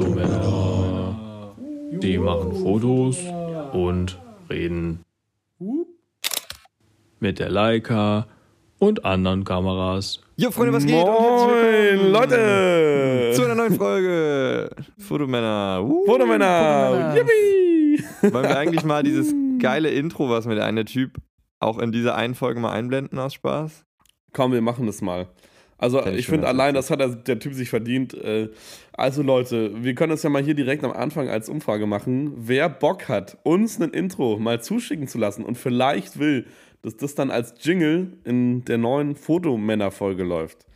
Fotomänner. Die machen Fotos und reden mit der Leica und anderen Kameras. Jo, Freunde, was geht? Moin, Leute! Zu einer neuen Folge Fotomänner. Uh, Fotomänner! Yippie! Wollen wir eigentlich mal dieses geile Intro, was mir der eine Typ auch in dieser einen Folge mal einblenden aus Spaß? Komm, wir machen das mal. Also, ich finde allein, das hat der, der Typ sich verdient. Äh, Also, Leute, wir können das ja mal hier direkt am Anfang als Umfrage machen. Wer Bock hat, uns ein Intro mal zuschicken zu lassen und vielleicht will, dass das dann als Jingle in der neuen Fotomänner-Folge läuft.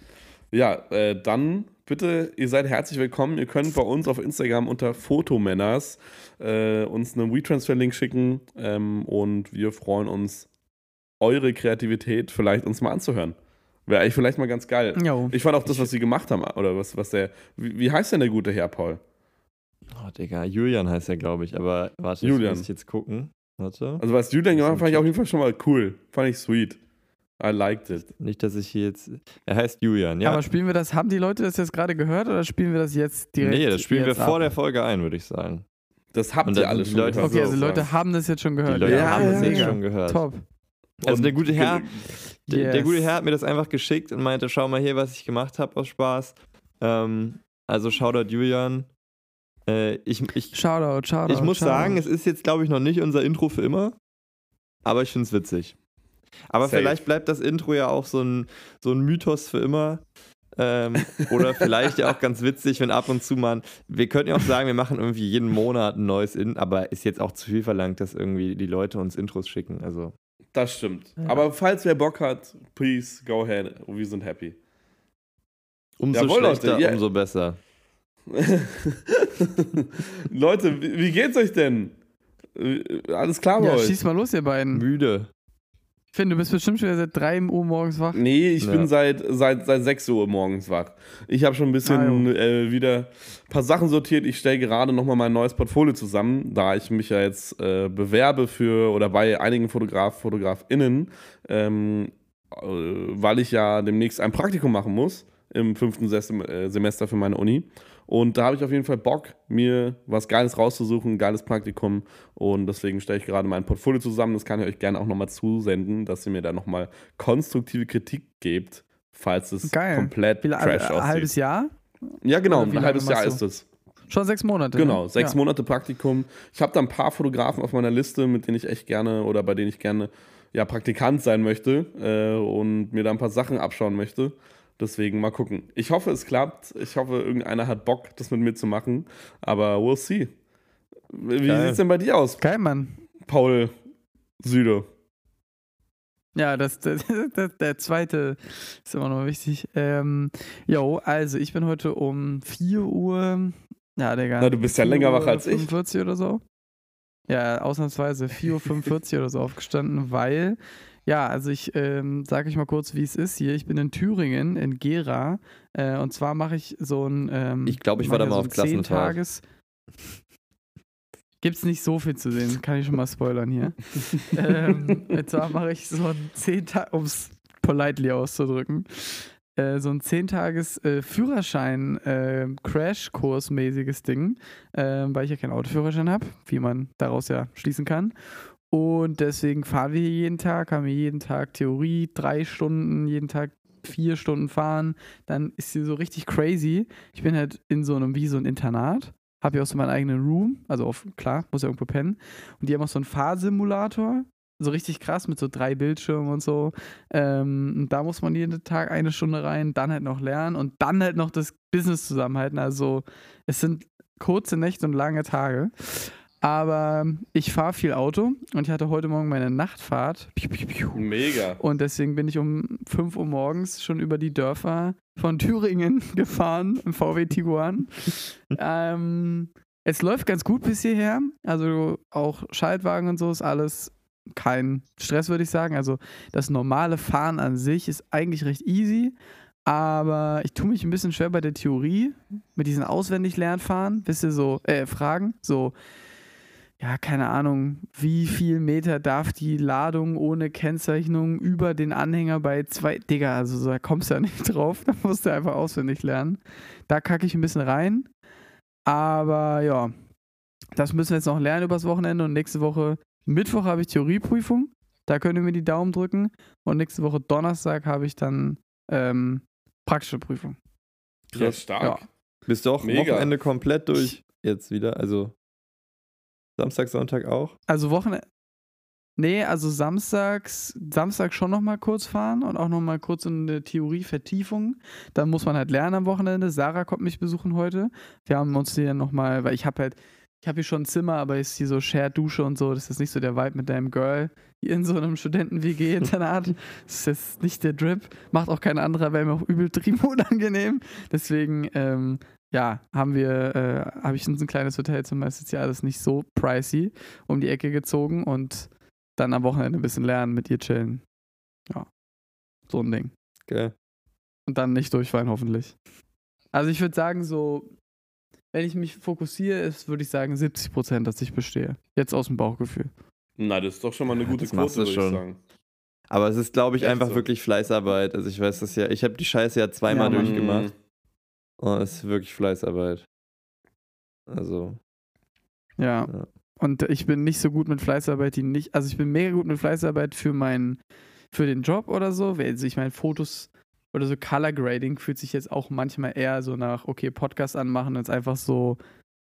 Ja, äh, dann bitte, ihr seid herzlich willkommen. Ihr könnt bei uns auf Instagram unter Fotomänners äh, uns einen WeTransfer-Link schicken ähm, und wir freuen uns, eure Kreativität vielleicht uns mal anzuhören. Wäre eigentlich vielleicht mal ganz geil. Jo. Ich fand auch das, was sie gemacht haben, oder was, was der. Wie, wie heißt denn der gute Herr, Paul? Oh, Digga, Julian heißt er, glaube ich. Aber warte, Julian. muss ich jetzt gucken. Warte. Also, was Julian gemacht hat, fand ich auf jeden Fall schon mal cool. Fand ich sweet. I liked it. Nicht, dass ich hier jetzt. Er heißt Julian, ja. Aber spielen wir das, haben die Leute das jetzt gerade gehört oder spielen wir das jetzt direkt? nee, das spielen wir vor ab? der Folge ein, würde ich sagen. Das habt ihr alle die schon Leute- gehört. Okay, also die So, Leute haben das jetzt schon Die gehört. Leute Ja, haben das ja, jetzt ja. schon gehört. Top. Also der gute Herr, der, der Yes. gute Herr hat mir das einfach geschickt und meinte, schau mal hier, was ich gemacht habe aus Spaß. Ähm, also Shoutout Julian. Äh, ich, ich, Shoutout, Shoutout. ich muss Shoutout. sagen, es ist jetzt, glaube ich, noch nicht unser Intro für immer. Aber ich finde es witzig. Aber Safe. vielleicht bleibt das Intro ja auch so ein, so ein Mythos für immer. Ähm, oder vielleicht ja auch ganz witzig, wenn ab und zu man. Wir könnten ja auch sagen, wir machen irgendwie jeden Monat ein neues In, aber ist jetzt auch zu viel verlangt, dass irgendwie die Leute uns Intros schicken. Also. Das stimmt. Ja. Aber falls wer Bock hat, please go ahead. Wir sind happy. Umso Jawohl, Leute, schlechter, ja. umso besser. Leute, wie, wie geht's euch denn? Äh, Alles klar bei Ja, euch? schieß mal los, ihr beiden. Müde. Finde, du bist bestimmt schon wieder seit 3 Uhr morgens wach. Nee, ich Ja. bin seit, seit, seit 6 Uhr morgens wach. Ich habe schon ein bisschen Ah, äh, wieder ein paar Sachen sortiert. Ich stelle gerade nochmal mein neues Portfolio zusammen, da ich mich ja jetzt äh, bewerbe für oder bei einigen Fotograf, FotografInnen, ähm, äh, weil ich ja demnächst ein Praktikum machen muss im fünften Sem äh, Semester für meine Uni. Und da habe ich auf jeden Fall Bock, mir was Geiles rauszusuchen, ein geiles Praktikum. Und deswegen stelle ich gerade mein Portfolio zusammen. Das kann ich euch gerne auch nochmal zusenden, dass ihr mir da nochmal konstruktive Kritik gebt, falls es Geil. komplett Wie trash Ein aussieht. halbes Jahr? ja, genau, ein halbes Jahr ist es. Schon sechs Monate. Genau, ne? sechs ja. Monate Praktikum. Ich habe da ein paar Fotografen auf meiner Liste, mit denen ich echt gerne oder bei denen ich gerne ja, Praktikant sein möchte äh, und mir da ein paar Sachen abschauen möchte. Deswegen mal gucken. Ich hoffe, es klappt. Ich hoffe, irgendeiner hat Bock, das mit mir zu machen. Aber we'll see. Wie Geil. sieht's denn bei dir aus, Geil, Mann. Paul Süde? Ja, das, das, das, der zweite ist immer noch wichtig. Ähm, jo, also ich bin heute um 4 Uhr. Ja, Digga. Na, du bist ja 4 länger wach als ich. 45 oder so. Ja, ausnahmsweise 4.45 Uhr oder so aufgestanden, weil, ja, also ich ähm, sage euch mal kurz, wie es ist hier. Ich bin in Thüringen, in Gera. Äh, und zwar mache ich so ein. Ähm, Ich glaub, ich war da mal so auf Klassentag. 10-Tages- Gibt's nicht so viel zu sehen, kann ich schon mal spoilern hier. ähm, und zwar mache ich so ein 10 Tage, um es politely auszudrücken, äh, so ein 10 Tages äh, Führerschein äh, mäßiges Ding, äh, weil ich ja keinen Autoführerschein habe, wie man daraus ja schließen kann. Und deswegen fahren wir hier jeden Tag, haben wir jeden Tag Theorie, drei Stunden, jeden Tag vier Stunden fahren. Dann ist sie so richtig crazy. Ich bin halt in so einem, wie so ein Internat. Habe ja auch so meinen eigenen Room. Also auf, klar, muss ja irgendwo pennen. Und die haben auch so einen Fahrsimulator. So richtig krass mit so drei Bildschirmen und so. Ähm, da muss man jeden Tag eine Stunde rein, dann halt noch lernen und dann halt noch das Business zusammenhalten. Also es sind kurze Nächte und lange Tage. Aber ich fahre viel Auto und ich hatte heute Morgen meine Nachtfahrt. Piu, piu, piu. Mega. Und deswegen bin ich um 5 Uhr morgens schon über die Dörfer von Thüringen gefahren im VW Tiguan. ähm, es läuft ganz gut bis hierher. Also auch Schaltwagen und so ist alles kein Stress, würde ich sagen. Also das normale Fahren an sich ist eigentlich recht easy. Aber ich tue mich ein bisschen schwer bei der Theorie mit diesen auswendig Lernfahren. Wisst ihr so, äh, Fragen? So, ja, keine Ahnung, wie viel Meter darf die Ladung ohne Kennzeichnung über den Anhänger bei zwei. Digga, also so, da kommst du ja nicht drauf, da musst du einfach auswendig lernen. Da kacke ich ein bisschen rein. Aber ja, das müssen wir jetzt noch lernen übers Wochenende und nächste Woche Mittwoch habe ich Theorieprüfung. Da könnt ihr mir die Daumen drücken. Und nächste Woche Donnerstag habe ich dann ähm, praktische Prüfung. Ja, stark. Ja. Bist du auch Mega. Wochenende komplett durch jetzt wieder? Also Samstag, Sonntag auch? Also Wochenende. Nee, also samstags, Samstag schon nochmal kurz fahren und auch nochmal kurz in eine Theorievertiefung. Dann muss man halt lernen am Wochenende. Sarah kommt mich besuchen heute. Wir haben uns hier nochmal, weil ich habe halt, ich habe hier schon ein Zimmer, aber ist hier so Shared Dusche und so. Das ist nicht so der Vibe mit deinem Girl hier in so einem Studenten-WG-Internat. Das ist jetzt nicht der Drip. Macht auch kein anderer, wäre mir auch übel trieben unangenehm. Deswegen, ähm, ja, haben wir, äh, habe ich uns ein kleines Hotelzimmer, ist jetzt ja alles nicht so pricey, um die Ecke gezogen und dann am Wochenende ein bisschen lernen, mit ihr chillen. Ja, so ein Ding. Geil. Und dann nicht durchfallen, hoffentlich. Also ich würde sagen, so, wenn ich mich fokussiere, ist, würde ich sagen 70 Prozent, dass ich bestehe. Jetzt aus dem Bauchgefühl. Na, das ist doch schon mal eine gute Quote, würde ich schon. sagen. Aber es ist, glaube ich, Echt einfach so. wirklich Fleißarbeit. Also ich weiß das ja, ich habe die Scheiße ja zweimal Ja, durchgemacht. Es ist wirklich Fleißarbeit. Also, Ja. Ja. Und ich bin nicht so gut mit Fleißarbeit, die nicht, also ich bin mega gut mit Fleißarbeit für meinen, für den Job oder so. Also ich meine, Fotos oder so Color Grading fühlt sich jetzt auch manchmal eher so nach, okay, Podcast anmachen jetzt einfach so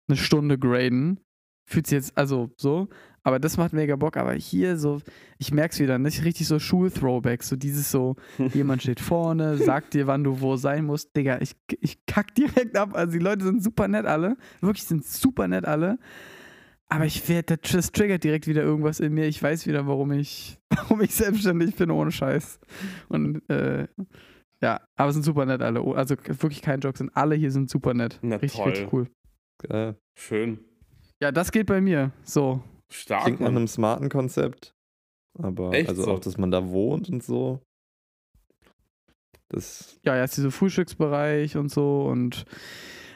eine Stunde graden. Fühlt sich jetzt, also so. Aber das macht mega Bock. Aber hier so, ich merk's wieder, nicht richtig so Schul-Throwbacks. So dieses so, jemand steht vorne, sagt dir, wann du wo sein musst. Digga, ich, ich kack direkt ab. Also die Leute sind super nett alle. Wirklich sind super nett alle. Aber ich werde, das, triggert direkt wieder irgendwas in mir. Ich weiß wieder, warum ich, warum ich selbstständig bin ohne Scheiß. Und äh, ja, aber sind super nett alle. Oh, Also wirklich kein Joke, sind alle hier sind super nett. Na richtig, toll. richtig cool. geil. Schön. Ja, das geht bei mir. So. Stark, Klingt nach einem smarten Konzept. Aber Echt also so? auch, dass man da wohnt und so. Das, Ja, ja, ist dieser Frühstücksbereich und so. Und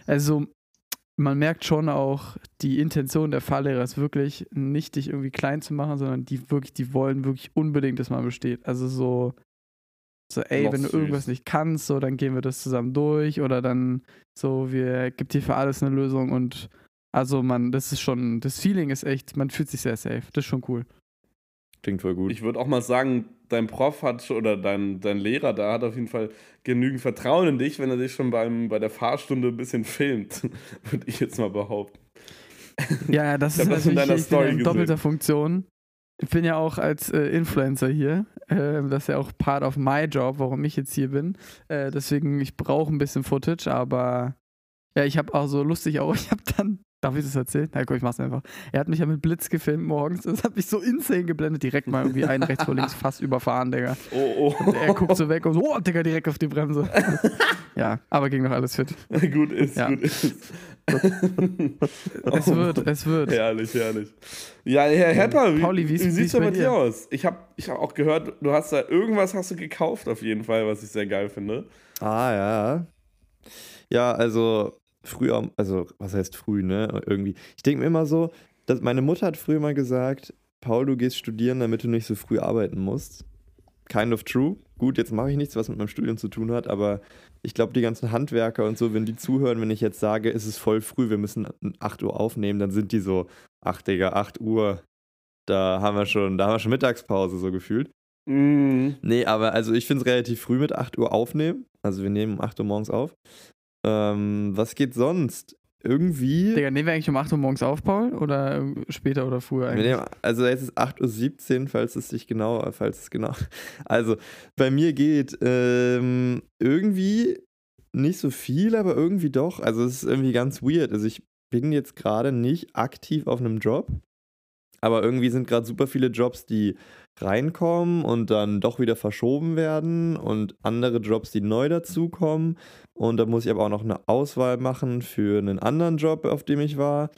also man merkt schon auch, die Intention der Fahrlehrer ist wirklich nicht, dich irgendwie klein zu machen, sondern die wirklich, die wollen wirklich unbedingt, dass man besteht. Also so, so, ey, Noch wenn du süß. irgendwas nicht kannst, so, dann gehen wir das zusammen durch oder dann so, wir gibt dir für alles eine Lösung und also man, das ist schon, das Feeling ist echt, man fühlt sich sehr safe. Das ist schon cool. klingt voll gut. Ich würde auch mal sagen, dein Prof hat schon, oder dein, dein Lehrer da hat auf jeden Fall genügend Vertrauen in dich, wenn er dich schon beim, bei der Fahrstunde ein bisschen filmt, würde ich jetzt mal behaupten. Ja, das ist das in natürlich deiner ich bin ja Story in doppelter Funktion. Ich bin ja auch als äh, Influencer hier. Äh, das ist ja auch part of my job, warum ich jetzt hier bin. Äh, deswegen, ich brauche ein bisschen Footage, aber ja, ich habe auch so lustig auch, ich habe dann, darf ich das erzählen? Na guck, ich mach's einfach. Er hat mich ja mit Blitz gefilmt morgens, das hat mich so insane geblendet, direkt mal irgendwie einen rechts vor links fast überfahren, Digga. Oh, oh. Und er guckt so weg und so, oh, Digga, direkt auf die Bremse. ja, aber ging noch alles fit. gut ist, Ja. gut ist. Es wird, es wird. Herrlich, herrlich. Ja, Herr Hepper, wie, Pauli, wie sieht's denn bei dir? aus? Ich habe ich hab auch gehört, du hast da irgendwas hast du gekauft auf jeden Fall, was ich sehr geil finde. Ah, ja. Ja, also früher, also was heißt früh, ne? Irgendwie. Ich denke mir immer so, dass meine Mutter hat früher mal gesagt, Paul, du gehst studieren, damit du nicht so früh arbeiten musst. Kind of true. Gut, jetzt mache ich nichts, was mit meinem Studium zu tun hat, aber ich glaube, die ganzen Handwerker und so, wenn die zuhören, wenn ich jetzt sage, es ist voll früh, wir müssen 8 Uhr aufnehmen, dann sind die so, ach Digga, 8 Uhr, da haben wir schon, da haben wir schon Mittagspause so gefühlt. Mhm. Nee, aber also ich finde es relativ früh mit 8 Uhr aufnehmen. Also wir nehmen um 8 Uhr morgens auf. Ähm, was geht sonst? Irgendwie. Digga, nehmen wir eigentlich um 8 Uhr morgens auf, Paul? Oder äh, später oder früher eigentlich? nehmen, also jetzt ist 8.17 Uhr, falls es sich genau, falls es genau. Also bei mir geht ähm, irgendwie nicht so viel, aber irgendwie doch. Also es ist irgendwie ganz weird. Also ich bin jetzt gerade nicht aktiv auf einem Job, aber irgendwie sind gerade super viele Jobs, die reinkommen und dann doch wieder verschoben werden und andere Jobs, die neu dazukommen. Und da muss ich aber auch noch eine Auswahl machen für einen anderen Job, auf dem ich war.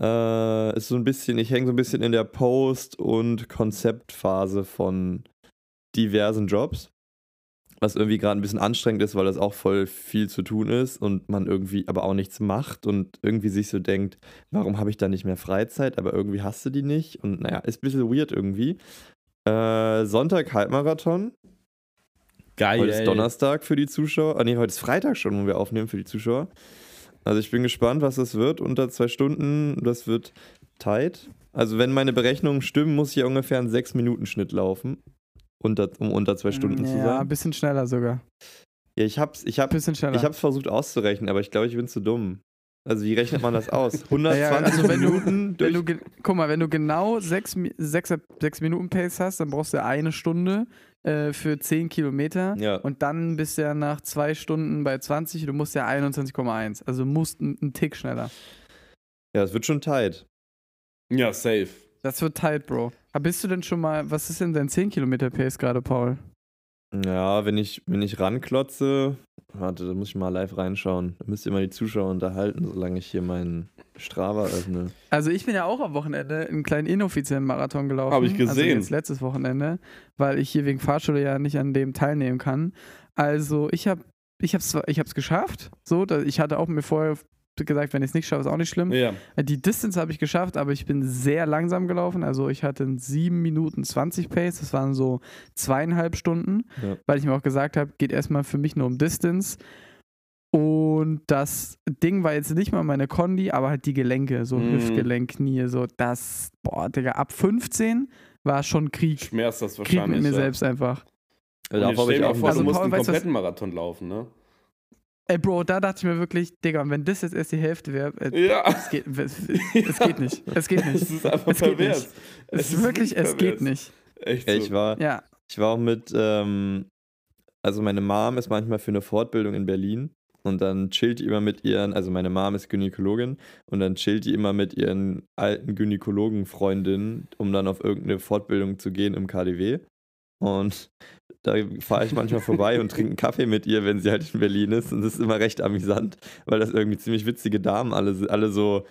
Äh, ist so ein bisschen, ich hänge so ein bisschen in der Post- und Konzeptphase von diversen Jobs. Was irgendwie gerade ein bisschen anstrengend ist, weil das auch voll viel zu tun ist und man irgendwie aber auch nichts macht und irgendwie sich so denkt, warum habe ich da nicht mehr Freizeit, aber irgendwie hast du die nicht. Und naja, ist ein bisschen weird irgendwie. Äh, Sonntag Halbmarathon. Geil. Heute ist Donnerstag für die Zuschauer. Ah, nee, heute ist Freitag schon, wo wir aufnehmen für die Zuschauer. Also ich bin gespannt, was das wird. Unter zwei Stunden, das wird tight. Also wenn meine Berechnungen stimmen, muss ich ungefähr einen 6-Minuten-Schnitt laufen, unter, um unter zwei Stunden zu Ja, sein. ein bisschen schneller sogar. Ja, ich hab's, ich hab, bisschen schneller. ich hab's versucht auszurechnen, aber ich glaube, ich bin zu dumm. Also wie rechnet man das aus? 120 Ja, also wenn du- Minuten wenn durch... du, ge- guck mal, wenn du genau 6 sechs, sechs Minuten Pace hast, dann brauchst du eine Stunde äh, für 10 Kilometer. ja. Und dann bist du ja nach zwei Stunden bei 20, du musst ja 21,1. Also du musst einen Tick schneller. ja, es wird schon tight. Ja, safe. Das wird tight, Bro. Aber bist du denn schon mal, was ist denn dein 10 Kilometer Pace gerade, Paul? Ja, wenn ich, wenn ich ranklotze, warte, da muss ich mal live reinschauen. Da müsst ihr mal die Zuschauer unterhalten, solange ich hier meinen Strava öffne. Also ich bin ja auch am Wochenende einen kleinen inoffiziellen Marathon gelaufen. Hab ich Also gesehen. jetzt letztes Wochenende, weil ich hier wegen Fahrschule ja nicht an dem teilnehmen kann. Also ich habe ich zwar- ich hab's geschafft. So, ich hatte auch mir vorher gesagt, wenn ich es nicht schaffe, ist auch nicht schlimm. Ja. Die Distance habe ich geschafft, aber ich bin sehr langsam gelaufen. Also ich hatte einen 7 Minuten 20 Pace, das waren so zweieinhalb Stunden, Ja. weil ich mir auch gesagt habe, geht erstmal für mich nur um Distance. Und das Ding war jetzt nicht mal meine Kondi, aber halt die Gelenke, so Mhm. Hüftgelenk, Knie, so das, boah, Digga, ab 15 war schon Krieg. Schmerzt das Krieg wahrscheinlich. mit mir ja. selbst einfach. Jetzt habe stell ich dir vor, Also, du musst Paul, einen weißt kompletten Marathon laufen, ne? Ey, Bro, da dachte ich mir wirklich, Digga, wenn das jetzt erst die Hälfte wäre, äh, Ja. es geht, es, es geht nicht. Es geht nicht. Es ist einfach Es geht pervers. nicht. Es ist wirklich, es geht pervers. nicht. Echt Ja, so. ich war, Ja. ich war auch mit, ähm, also meine Mom ist manchmal für eine Fortbildung in Berlin und dann chillt die immer mit ihren, also meine Mom ist Gynäkologin und dann chillt die immer mit ihren alten Gynäkologen-Freundinnen, um dann auf irgendeine Fortbildung zu gehen im KDW. Und da fahre ich manchmal vorbei und trinke einen Kaffee mit ihr, wenn sie halt in Berlin ist. Und das ist immer recht amüsant, weil das irgendwie ziemlich witzige Damen alle sind, alle so,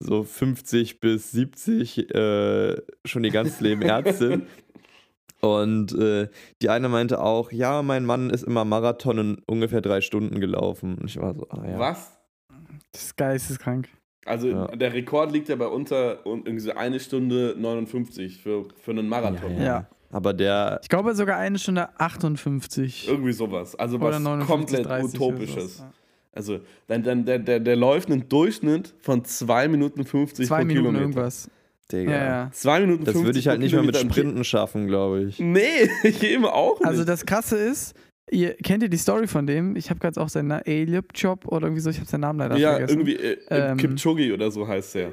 so 50 bis 70, äh, schon ihr ganzes Leben Ärztin. Und äh, die eine meinte auch, ja, mein Mann ist immer Marathon in ungefähr drei Stunden gelaufen. Und ich war so, ah ja. Was? Das ist geisteskrank. Also Ja. der Rekord liegt ja bei unter un- irgendwie so eine Stunde 59 für, für einen Marathon. Ja, Ja. Aber der, Ich glaube sogar eine Stunde 58. Irgendwie sowas. Also was 59, komplett 30 oder Utopisches. Also dann, dann, der, der, der läuft einen Durchschnitt von 2 Minuten 50 Zwei pro Minuten Kilometer. irgendwas. Digga. Ja, ja. 2 Minuten Das 50 würde ich halt nicht mal mit. Sprinten schaffen, glaube ich. Nee, ich eben auch nicht. Also das Krasse ist, ihr kennt ihr die Story von dem? Ich habe gerade auch seinen Namen, Elip Chop oder irgendwie so, ich habe seinen Namen leider ja, vergessen. irgendwie äh, Ähm, Kipchoge oder so heißt der.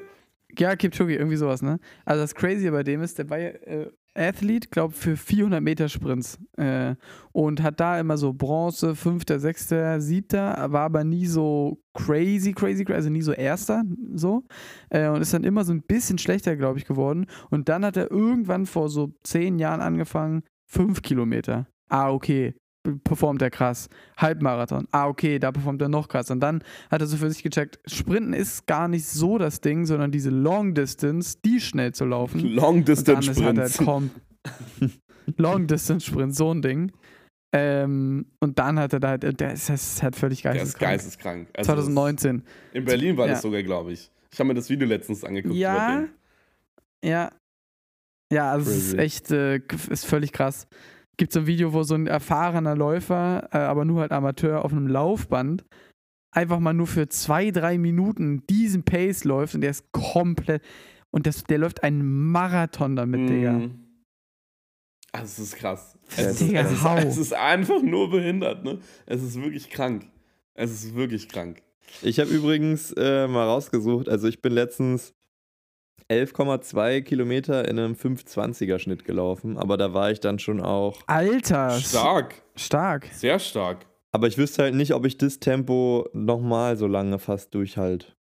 Ja, Kipchoge, irgendwie sowas, ne? Also das Crazy bei dem ist, der war äh, Athlet, glaube für 400 Meter Sprints äh, und hat da immer so Bronze, Fünfter, Sechster, Siebter, war aber nie so crazy, crazy, crazy, also nie so Erster, so äh, und ist dann immer so ein bisschen schlechter, glaube ich, geworden und dann hat er irgendwann vor so zehn Jahren angefangen, fünf Kilometer. Ah, okay, performt er krass. Halbmarathon. Ah, okay, da performt er noch krass. Und dann hat er so für sich gecheckt, Sprinten ist gar nicht so das Ding, sondern diese Long Distance, die schnell zu laufen. Long Distance ist halt, Long Distance Sprint, so ein Ding. Ähm, und dann hat er da halt, der ist, das ist halt völlig Der ist geisteskrank. geisteskrank. Also 2019. In Berlin war Ja. das sogar, glaube ich. Ich habe mir das Video letztens angeguckt. Ja. Ja. Ja, also es ist echt, äh, ist völlig krass. Gibt so ein Video, wo so ein erfahrener Läufer, äh, aber nur halt Amateur auf einem Laufband, einfach mal nur für zwei, drei Minuten diesen Pace läuft und der ist komplett. Und das, der läuft einen Marathon damit, Digga. Mhm. Also es ist krass. Es ist, Digga, es, ist, es ist einfach nur behindert, ne? Es ist wirklich krank. Es ist wirklich krank. Ich habe übrigens äh, mal rausgesucht, also ich bin letztens 11,2 Kilometer in einem 520er Schnitt gelaufen, aber da war ich dann schon auch. Alter! Stark! Stark! Sehr stark. Aber ich wüsste halt nicht, ob ich das Tempo nochmal so lange fast durchhalt.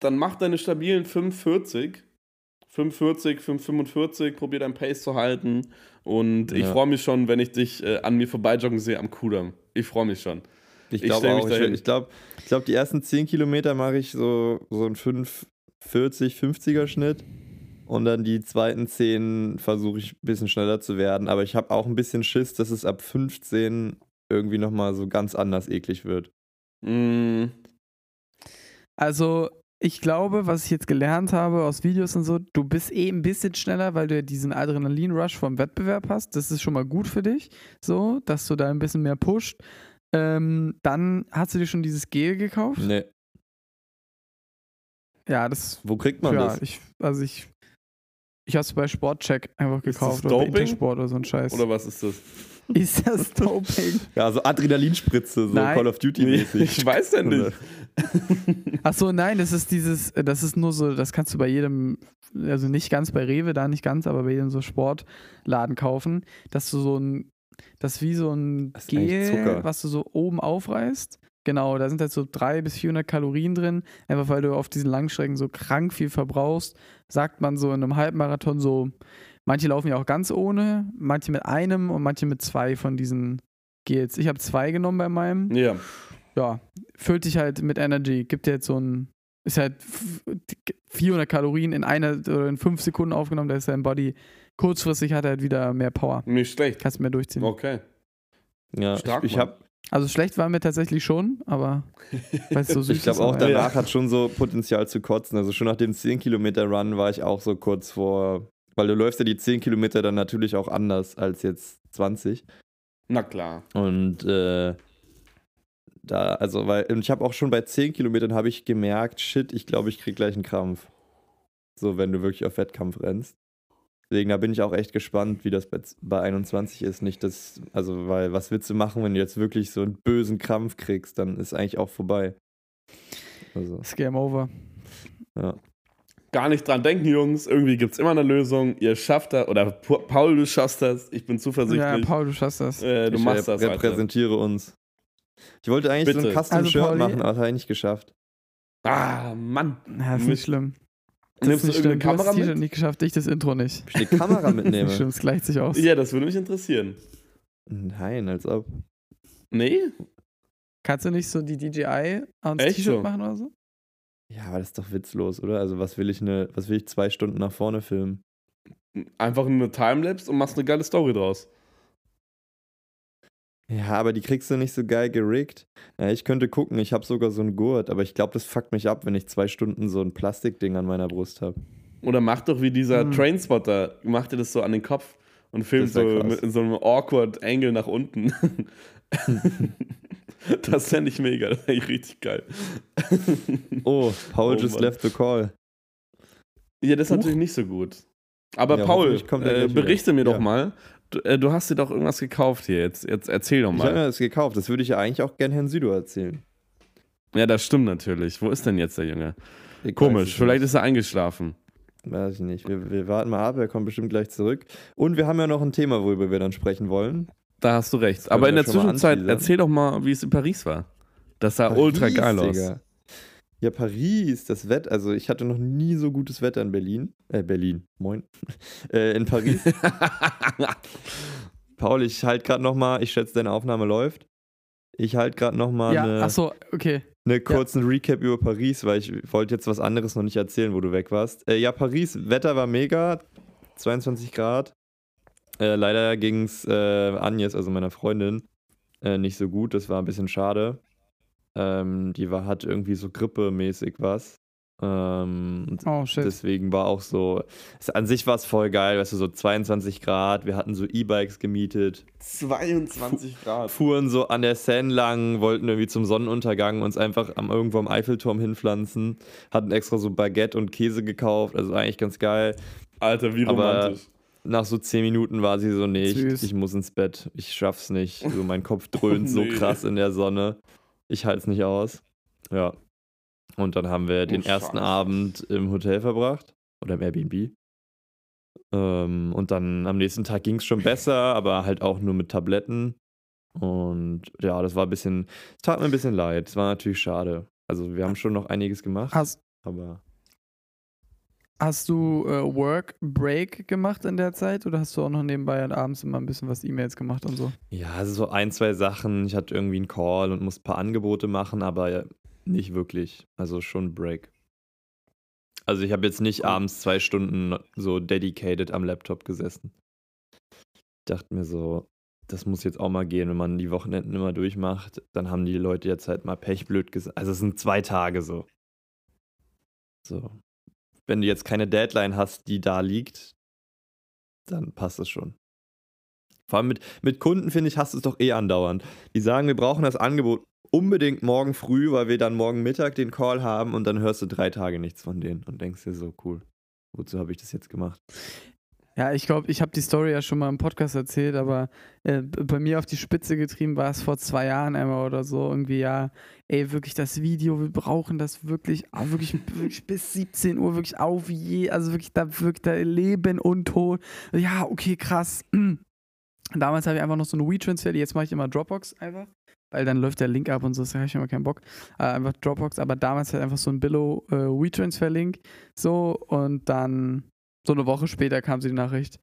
Dann mach deine stabilen 45. 45, 545, probier dein Pace zu halten. Und ja. ich freue mich schon, wenn ich dich äh, an mir vorbeijoggen sehe am Kudamm. Ich freue mich schon. Ich glaube, ich, ich, ich glaube, glaub, die ersten 10 Kilometer mache ich so, so ein 5, 40, 50er Schnitt. Und dann die zweiten 10 versuche ich ein bisschen schneller zu werden. Aber ich habe auch ein bisschen Schiss, dass es ab 15 irgendwie nochmal so ganz anders eklig wird. Mm. Also, ich glaube, was ich jetzt gelernt habe aus Videos und so, du bist eh ein bisschen schneller, weil du ja diesen Adrenalin-Rush vom Wettbewerb hast. Das ist schon mal gut für dich, so, dass du da ein bisschen mehr pusht. Ähm, dann hast du dir schon dieses Gel gekauft? Nee. Ja, das. Wo kriegt man ja, das? ich, also ich. Ich habe es bei Sportcheck einfach Ist das gekauft oder Doping? Intersport oder so ein Scheiß. Oder was ist das? ist das Doping? Ja, so Adrenalinspritze, so Nein. Call of Duty mäßig. ich weiß ja nicht. Ach so, nein, das ist dieses, das ist nur so, das kannst du bei jedem, also nicht ganz bei Rewe, da nicht ganz, aber bei jedem so Sportladen kaufen, dass du so ein, das ist wie so ein Gel, was du so oben aufreißt. Genau, da sind halt so 300 bis 400 Kalorien drin, einfach weil du auf diesen Langstrecken so krank viel verbrauchst, sagt man so in einem Halbmarathon so, manche laufen ja auch ganz ohne, manche mit einem und manche mit zwei von diesen Gels. Ich habe zwei genommen bei meinem Ja. ja, füllt dich halt mit Energy, gibt dir jetzt so ein, ist halt f- 400 Kalorien in einer oder in fünf Sekunden aufgenommen, da ist dein Body kurzfristig hat er halt wieder mehr Power. Nicht schlecht. Kannst du mehr durchziehen. Okay. Ja, Stark, ich, ich habe Also schlecht war mir tatsächlich schon, aber weil es so süß Ich glaube auch, danach hat schon so Potenzial zu kotzen. Also schon nach dem 10 Kilometer Run war ich auch so kurz vor, weil du läufst ja die 10 Kilometer dann natürlich auch anders als jetzt 20. Na klar. Und äh, da, also, weil, und ich habe auch schon bei 10 Kilometern habe ich gemerkt, shit, ich glaube, ich krieg gleich einen Krampf. So, wenn du wirklich auf Wettkampf rennst. Deswegen, da bin ich auch echt gespannt, wie das bei, bei 21 ist. Nicht das, also, weil, was willst du machen, wenn du jetzt wirklich so einen bösen Krampf kriegst, dann ist eigentlich auch vorbei. Also, ist Game Over. ja. Gar nicht dran denken, Jungs. Irgendwie gibt es immer eine Lösung. Ihr schafft das. Oder Pa- Paul, du schaffst das. Ich bin Ja, zuversichtlich. Paul, du schaffst das. äh, du ich machst das. Alter. repräsentiere uns. Ich wollte eigentlich so ein Bitte. Custom-Shirt Also, machen, aber das habe ich nicht geschafft. Ah, Mann. Ja, ist nicht schlimm. Das Nimmst du nicht irgendeine. Du hast Kamera das T-Shirt mit? nicht geschafft, ich das Intro nicht. Ob ich eine Kamera mitnehme? Schlimm, es gleicht sich aus. Ja, das würde mich interessieren. Nein, als ob. Nee? Kannst du nicht so die DJI ans T-Shirt so? machen oder so? Ja, aber das ist doch witzlos, oder? Also was will ich eine, was will ich zwei Stunden nach vorne filmen? Einfach eine Timelapse und machst eine geile Story draus. Ja, aber die kriegst du nicht so geil gerickt. Ja, ich könnte gucken, ich habe sogar so einen Gurt, aber ich glaube, das fuckt mich ab, wenn ich zwei Stunden so ein Plastikding an meiner Brust habe. Oder mach doch wie dieser Hm. Trainspotter. Mach dir das so an den Kopf und filmt wär so krass. mit in so einem awkward Angle nach unten. das fände ich mega. Das wäre richtig geil. Oh, Paul Oh just Mann. left the call. Ja, das ist Huch. natürlich nicht so gut. Aber Ja, Paul, äh, gleich wieder. berichte mir doch Ja. mal. Du, äh, du hast dir doch irgendwas gekauft hier. Jetzt, jetzt erzähl doch Ich habe mal. mir das gekauft. Das würde ich ja eigentlich auch gern Herrn Südo erzählen. Ja, das stimmt natürlich. Wo ist denn jetzt der Junge? Ich Komisch, vielleicht ist er eingeschlafen. Weiß ich nicht. Wir, wir warten mal ab, er kommt bestimmt gleich zurück. Und wir haben ja noch ein Thema, worüber wir dann sprechen wollen. Da hast du recht. Aber in der mal Zwischenzeit erzähl doch mal, wie es in Paris war. Das sah ultra Paris, geil aus. Digga. Ja, Paris, das Wetter, also ich hatte noch nie so gutes Wetter in Berlin. Äh, Berlin, moin. äh, in Paris. Paul, ich halt gerade nochmal, ich schätze, deine Aufnahme läuft. Ich halt gerade nochmal Ja, eine so, okay. ne kurzen Recap über Paris, weil ich wollte jetzt was anderes noch nicht erzählen, wo du weg warst. Äh, ja, Paris, Wetter war mega, 22 Grad. Äh, leider ging es äh, Agnes, also meiner Freundin, äh, nicht so gut. Das war ein bisschen schade. Ähm, die war, hat irgendwie so Grippe-mäßig was. Ähm, Oh, shit. deswegen war auch so, es, an sich war es voll geil, weißt du, so 22 Grad. Wir hatten so E-Bikes gemietet 22 Grad. fuhren so an der Seine lang, wollten irgendwie zum Sonnenuntergang uns einfach am, irgendwo am Eiffelturm hinpflanzen, hatten extra so Baguette und Käse gekauft, also eigentlich ganz geil. Alter, wie Aber- romantisch. Nach so zehn Minuten war sie so, nee, ich, ich muss ins Bett, ich schaff's nicht. So, mein Kopf dröhnt so Nee. krass in der Sonne, ich halte es nicht aus. Ja. Und dann haben wir den ersten Scheiße. Abend im Hotel verbracht oder im Airbnb. Ähm, und dann am nächsten Tag ging es schon besser, aber halt auch nur mit Tabletten. Und ja, das war ein bisschen, es tat mir ein bisschen leid. Es war natürlich schade. Also wir haben schon noch einiges gemacht, Hast, aber hast du äh, Work Break gemacht in der Zeit oder hast du auch noch nebenbei und abends immer ein bisschen was E-Mails gemacht und so? ja, also so ein, zwei Sachen. Ich hatte irgendwie einen Call und musste ein paar Angebote machen, aber nicht wirklich. Also schon Break. Also ich habe jetzt nicht abends zwei Stunden so dedicated am Laptop gesessen. Ich dachte mir so, das muss jetzt auch mal gehen, wenn man die Wochenenden immer durchmacht, dann haben die Leute jetzt halt mal Pechblöd gesagt. Also es sind zwei Tage so. So. Wenn du jetzt keine Deadline hast, die da liegt, dann passt es schon. Vor allem mit, mit Kunden, finde ich, hast du es doch eh andauernd. Die sagen, wir brauchen das Angebot unbedingt morgen früh, weil wir dann morgen Mittag den Call haben und dann hörst du drei Tage nichts von denen und denkst dir so, cool, wozu habe ich das jetzt gemacht? Ja, ich glaube, ich habe die Story ja schon mal im Podcast erzählt, aber äh, bei mir auf die Spitze getrieben war es vor zwei Jahren einmal oder so. Irgendwie, ja, ey, wirklich das Video, wir brauchen das wirklich, ah, wirklich, wirklich bis 17 Uhr, wirklich auf je, also wirklich da wirklich da Leben und Tod. Ja, okay, krass. Damals habe ich einfach noch so eine WeTransfer, jetzt mache ich immer Dropbox einfach, weil dann läuft der Link ab und so, da habe ich immer keinen Bock. Äh, einfach Dropbox, aber damals halt einfach so ein Billo äh, WeTransfer-Link. So, und dann so eine Woche später kam sie die Nachricht.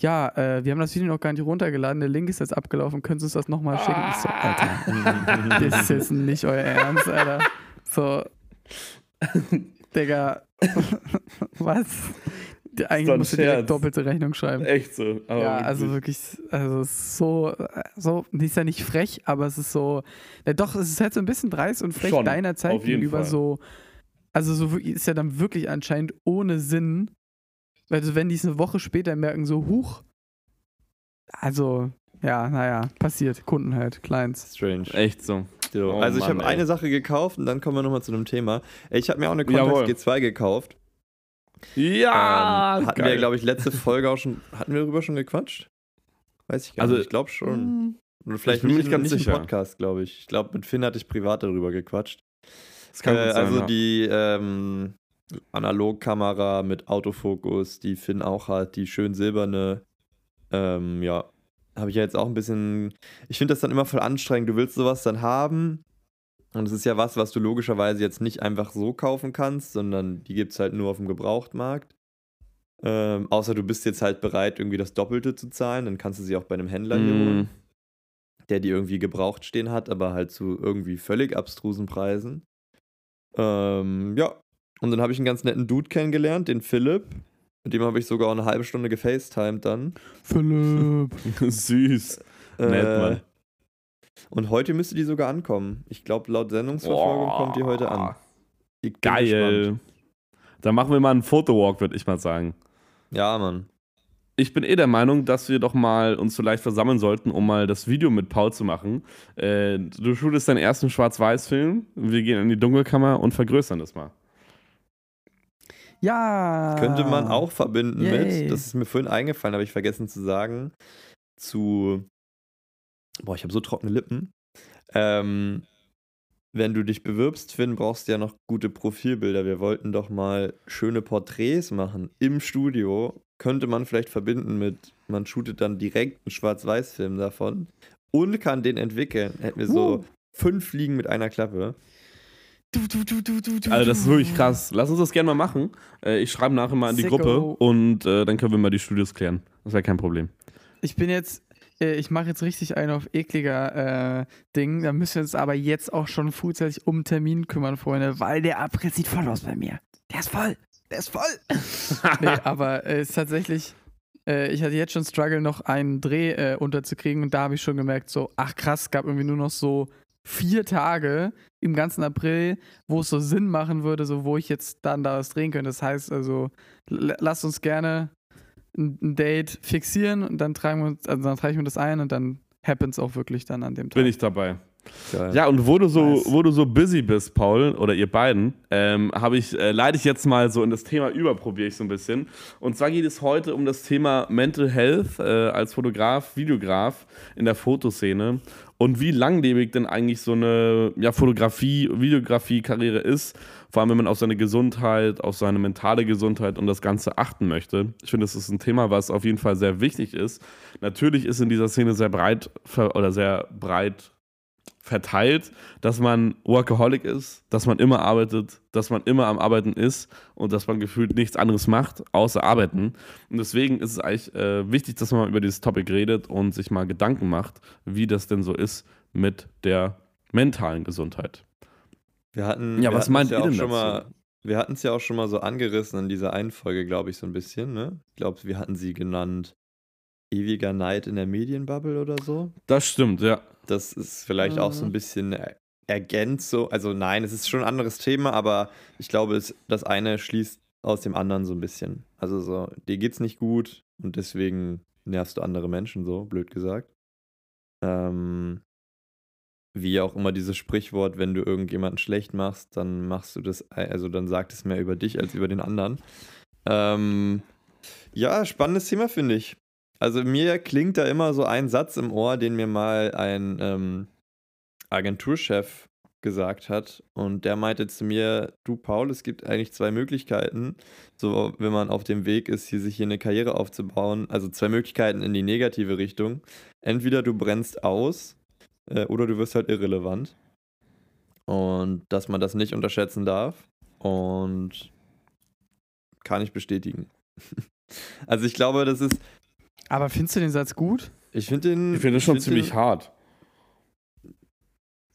Ja, äh, wir haben das Video noch gar nicht runtergeladen, der Link ist jetzt abgelaufen, können Sie uns das nochmal schicken? Ich so, Alter, das ist jetzt nicht euer Ernst, Alter. So, Digga, was? Eigentlich musst du direkt doppelte Rechnung schreiben. Echt so. ja, wirklich. also wirklich, also so, so, die ist ja nicht frech, aber es ist so, ja doch, es ist halt so ein bisschen dreist und frech Schon, deiner Zeit gegenüber Fall. so, also so ist ja dann wirklich anscheinend ohne Sinn, also wenn die es eine Woche später merken, so, huch, also, ja, naja, passiert, Kunden halt, Clients. Strange. Echt so. So, Oh also ich habe eine Sache gekauft und dann kommen wir nochmal zu einem Thema. Ich habe mir auch eine Jawohl. G2 gekauft. Ja, ähm, hatten wir, glaube ich, letzte Folge auch schon, hatten wir darüber schon gequatscht? Weiß ich gar Also, nicht, ich glaube schon. Hm. Oder vielleicht ich bin mir nicht, ganz nicht sicher. im Podcast, glaube ich. Ich glaube, mit Finn hatte ich privat darüber gequatscht. Das kann äh, sein, also ja. die ähm, Analogkamera mit Autofokus, die Finn auch hat, die schön silberne. Ähm, ja, habe ich ja jetzt auch ein bisschen. Ich finde das dann immer voll anstrengend. Du willst sowas dann haben. Und es ist ja was, was du logischerweise jetzt nicht einfach so kaufen kannst, sondern die gibt es halt nur auf dem Gebrauchtmarkt. Ähm, außer du bist jetzt halt bereit, irgendwie das Doppelte zu zahlen, dann kannst du sie auch bei einem Händler hier holen Mm, der die irgendwie gebraucht stehen hat, aber halt zu irgendwie völlig abstrusen Preisen. Ähm, ja. Und dann habe ich einen ganz netten Dude kennengelernt, den Philipp. Mit dem habe ich sogar auch eine halbe Stunde gefacetimed dann. Philipp. Süß. Nett, Mann. Und heute müsste die sogar ankommen. Ich glaube, laut Sendungsverfolgung kommt die heute an. Geil. gespannt. Dann machen wir mal einen Fotowalk, würde ich mal sagen. Ja, Mann. Ich bin eh der Meinung, dass wir doch mal uns vielleicht versammeln sollten, um mal das Video mit Paul zu machen. Äh, du shootest deinen ersten Schwarz-Weiß-Film, wir gehen in die Dunkelkammer und vergrößern das mal. Ja. Könnte man auch verbinden Yay. mit, das ist mir vorhin eingefallen, habe ich vergessen zu sagen, zu, boah, ich habe so trockene Lippen. Ähm, wenn du dich bewirbst, Finn, brauchst du ja noch gute Profilbilder. Wir wollten doch mal schöne Porträts machen im Studio. Könnte man vielleicht verbinden mit, man shootet dann direkt einen Schwarz-Weiß-Film davon und kann den entwickeln. Hätten wir so Uh. fünf Fliegen mit einer Klappe. Du, du, du, du, du, du, Also, das ist wirklich krass. Lass uns das gerne mal machen. Äh, ich schreibe nachher mal in die Sicko. Gruppe und äh, dann können wir mal die Studios klären. Das wäre kein Problem. Ich bin jetzt, äh, ich mache jetzt richtig einen auf ekliger äh, Ding. Da müssen wir uns aber jetzt auch schon frühzeitig um Termin kümmern, Freunde, weil der Abriss sieht voll aus bei mir. Der ist voll. Der ist voll. nee, aber es äh, ist tatsächlich, äh, ich hatte jetzt schon Struggle, noch einen Dreh äh, unterzukriegen und da habe ich schon gemerkt, so, ach krass, es gab irgendwie nur noch so vier Tage im ganzen April, wo es so Sinn machen würde, so wo ich jetzt dann da was drehen könnte. Das heißt also, lasst uns gerne ein ein Date fixieren und dann tragen wir uns, also dann trage ich mir das ein und dann happens auch wirklich dann an dem Tag. Bin ich dabei. Geil. Ja, und wo du so, Nice. wo du so busy bist, Paul, oder ihr beiden, ähm, habe ich, äh, leite ich jetzt mal so in das Thema über, probiere ich so ein bisschen. Und zwar geht es heute um das Thema Mental Health äh, als Fotograf, Videograf in der Fotoszene und wie langlebig denn eigentlich so eine ja, Fotografie, Videografie-Karriere ist. Vor allem, wenn man auf seine Gesundheit, auf seine mentale Gesundheit und das Ganze achten möchte. Ich finde, das ist ein Thema, was auf jeden Fall sehr wichtig ist. Natürlich ist in dieser Szene sehr breit oder sehr breit verteilt, dass man Workaholic ist, dass man immer arbeitet, dass man immer am Arbeiten ist und dass man gefühlt nichts anderes macht, außer arbeiten. Und deswegen ist es eigentlich äh, wichtig, dass man mal über dieses Topic redet und sich mal Gedanken macht, wie das denn so ist mit der mentalen Gesundheit. Wir hatten, Ja, wir was meint ja ihr denn schon dazu? mal, Wir hatten es ja auch schon mal so angerissen in dieser einen Folge, glaube ich, so ein bisschen, ne? Ich glaube, wir hatten sie genannt Ewiger Neid in der Medienbubble oder so. Das stimmt, ja. Das ist vielleicht auch so ein bisschen er- Ergänzung. Also nein, es ist schon ein anderes Thema, aber ich glaube, es, das eine schließt aus dem anderen so ein bisschen. Also so, dir geht's nicht gut und deswegen nervst du andere Menschen so, blöd gesagt. Ähm, wie auch immer dieses Sprichwort, wenn du irgendjemanden schlecht machst, dann machst du das, also dann sagt es mehr über dich als über den anderen. Ähm, ja, spannendes Thema finde ich. Also mir klingt da immer so ein Satz im Ohr, den mir mal ein ähm, Agenturchef gesagt hat. Und der meinte zu mir, du Paul, es gibt eigentlich zwei Möglichkeiten, so wenn man auf dem Weg ist, hier sich hier eine Karriere aufzubauen. Also zwei Möglichkeiten in die negative Richtung. Entweder du brennst aus äh, oder du wirst halt irrelevant. Und dass man das nicht unterschätzen darf. Und kann ich bestätigen. also ich glaube, das ist. Aber findest du den Satz gut? Ich finde den. Ich finde das schon find ziemlich den, hart.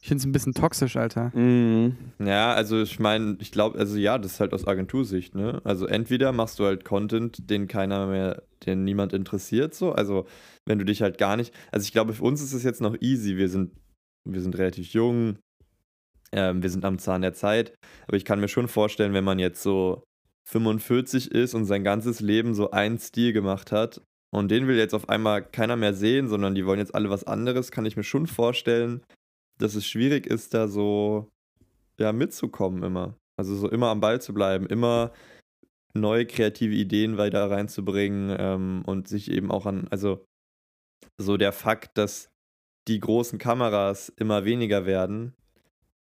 Ich finde es ein bisschen toxisch, Alter. Mhm. Ja, also ich meine, ich glaube, also ja, das ist halt aus Agentursicht, ne? Also entweder machst du halt Content, den keiner mehr, den niemand interessiert, so. Also wenn du dich halt gar nicht. Also ich glaube, für uns ist es jetzt noch easy. Wir sind, wir sind relativ jung, ähm, wir sind am Zahn der Zeit. Aber ich kann mir schon vorstellen, wenn man jetzt so 45 ist und sein ganzes Leben so einen Stil gemacht hat und den will jetzt auf einmal keiner mehr sehen, sondern die wollen jetzt alle was anderes, kann ich mir schon vorstellen, dass es schwierig ist, da so ja, mitzukommen immer. Also so immer am Ball zu bleiben, immer neue kreative Ideen weiter reinzubringen ähm, und sich eben auch an, also so der Fakt, dass die großen Kameras immer weniger werden,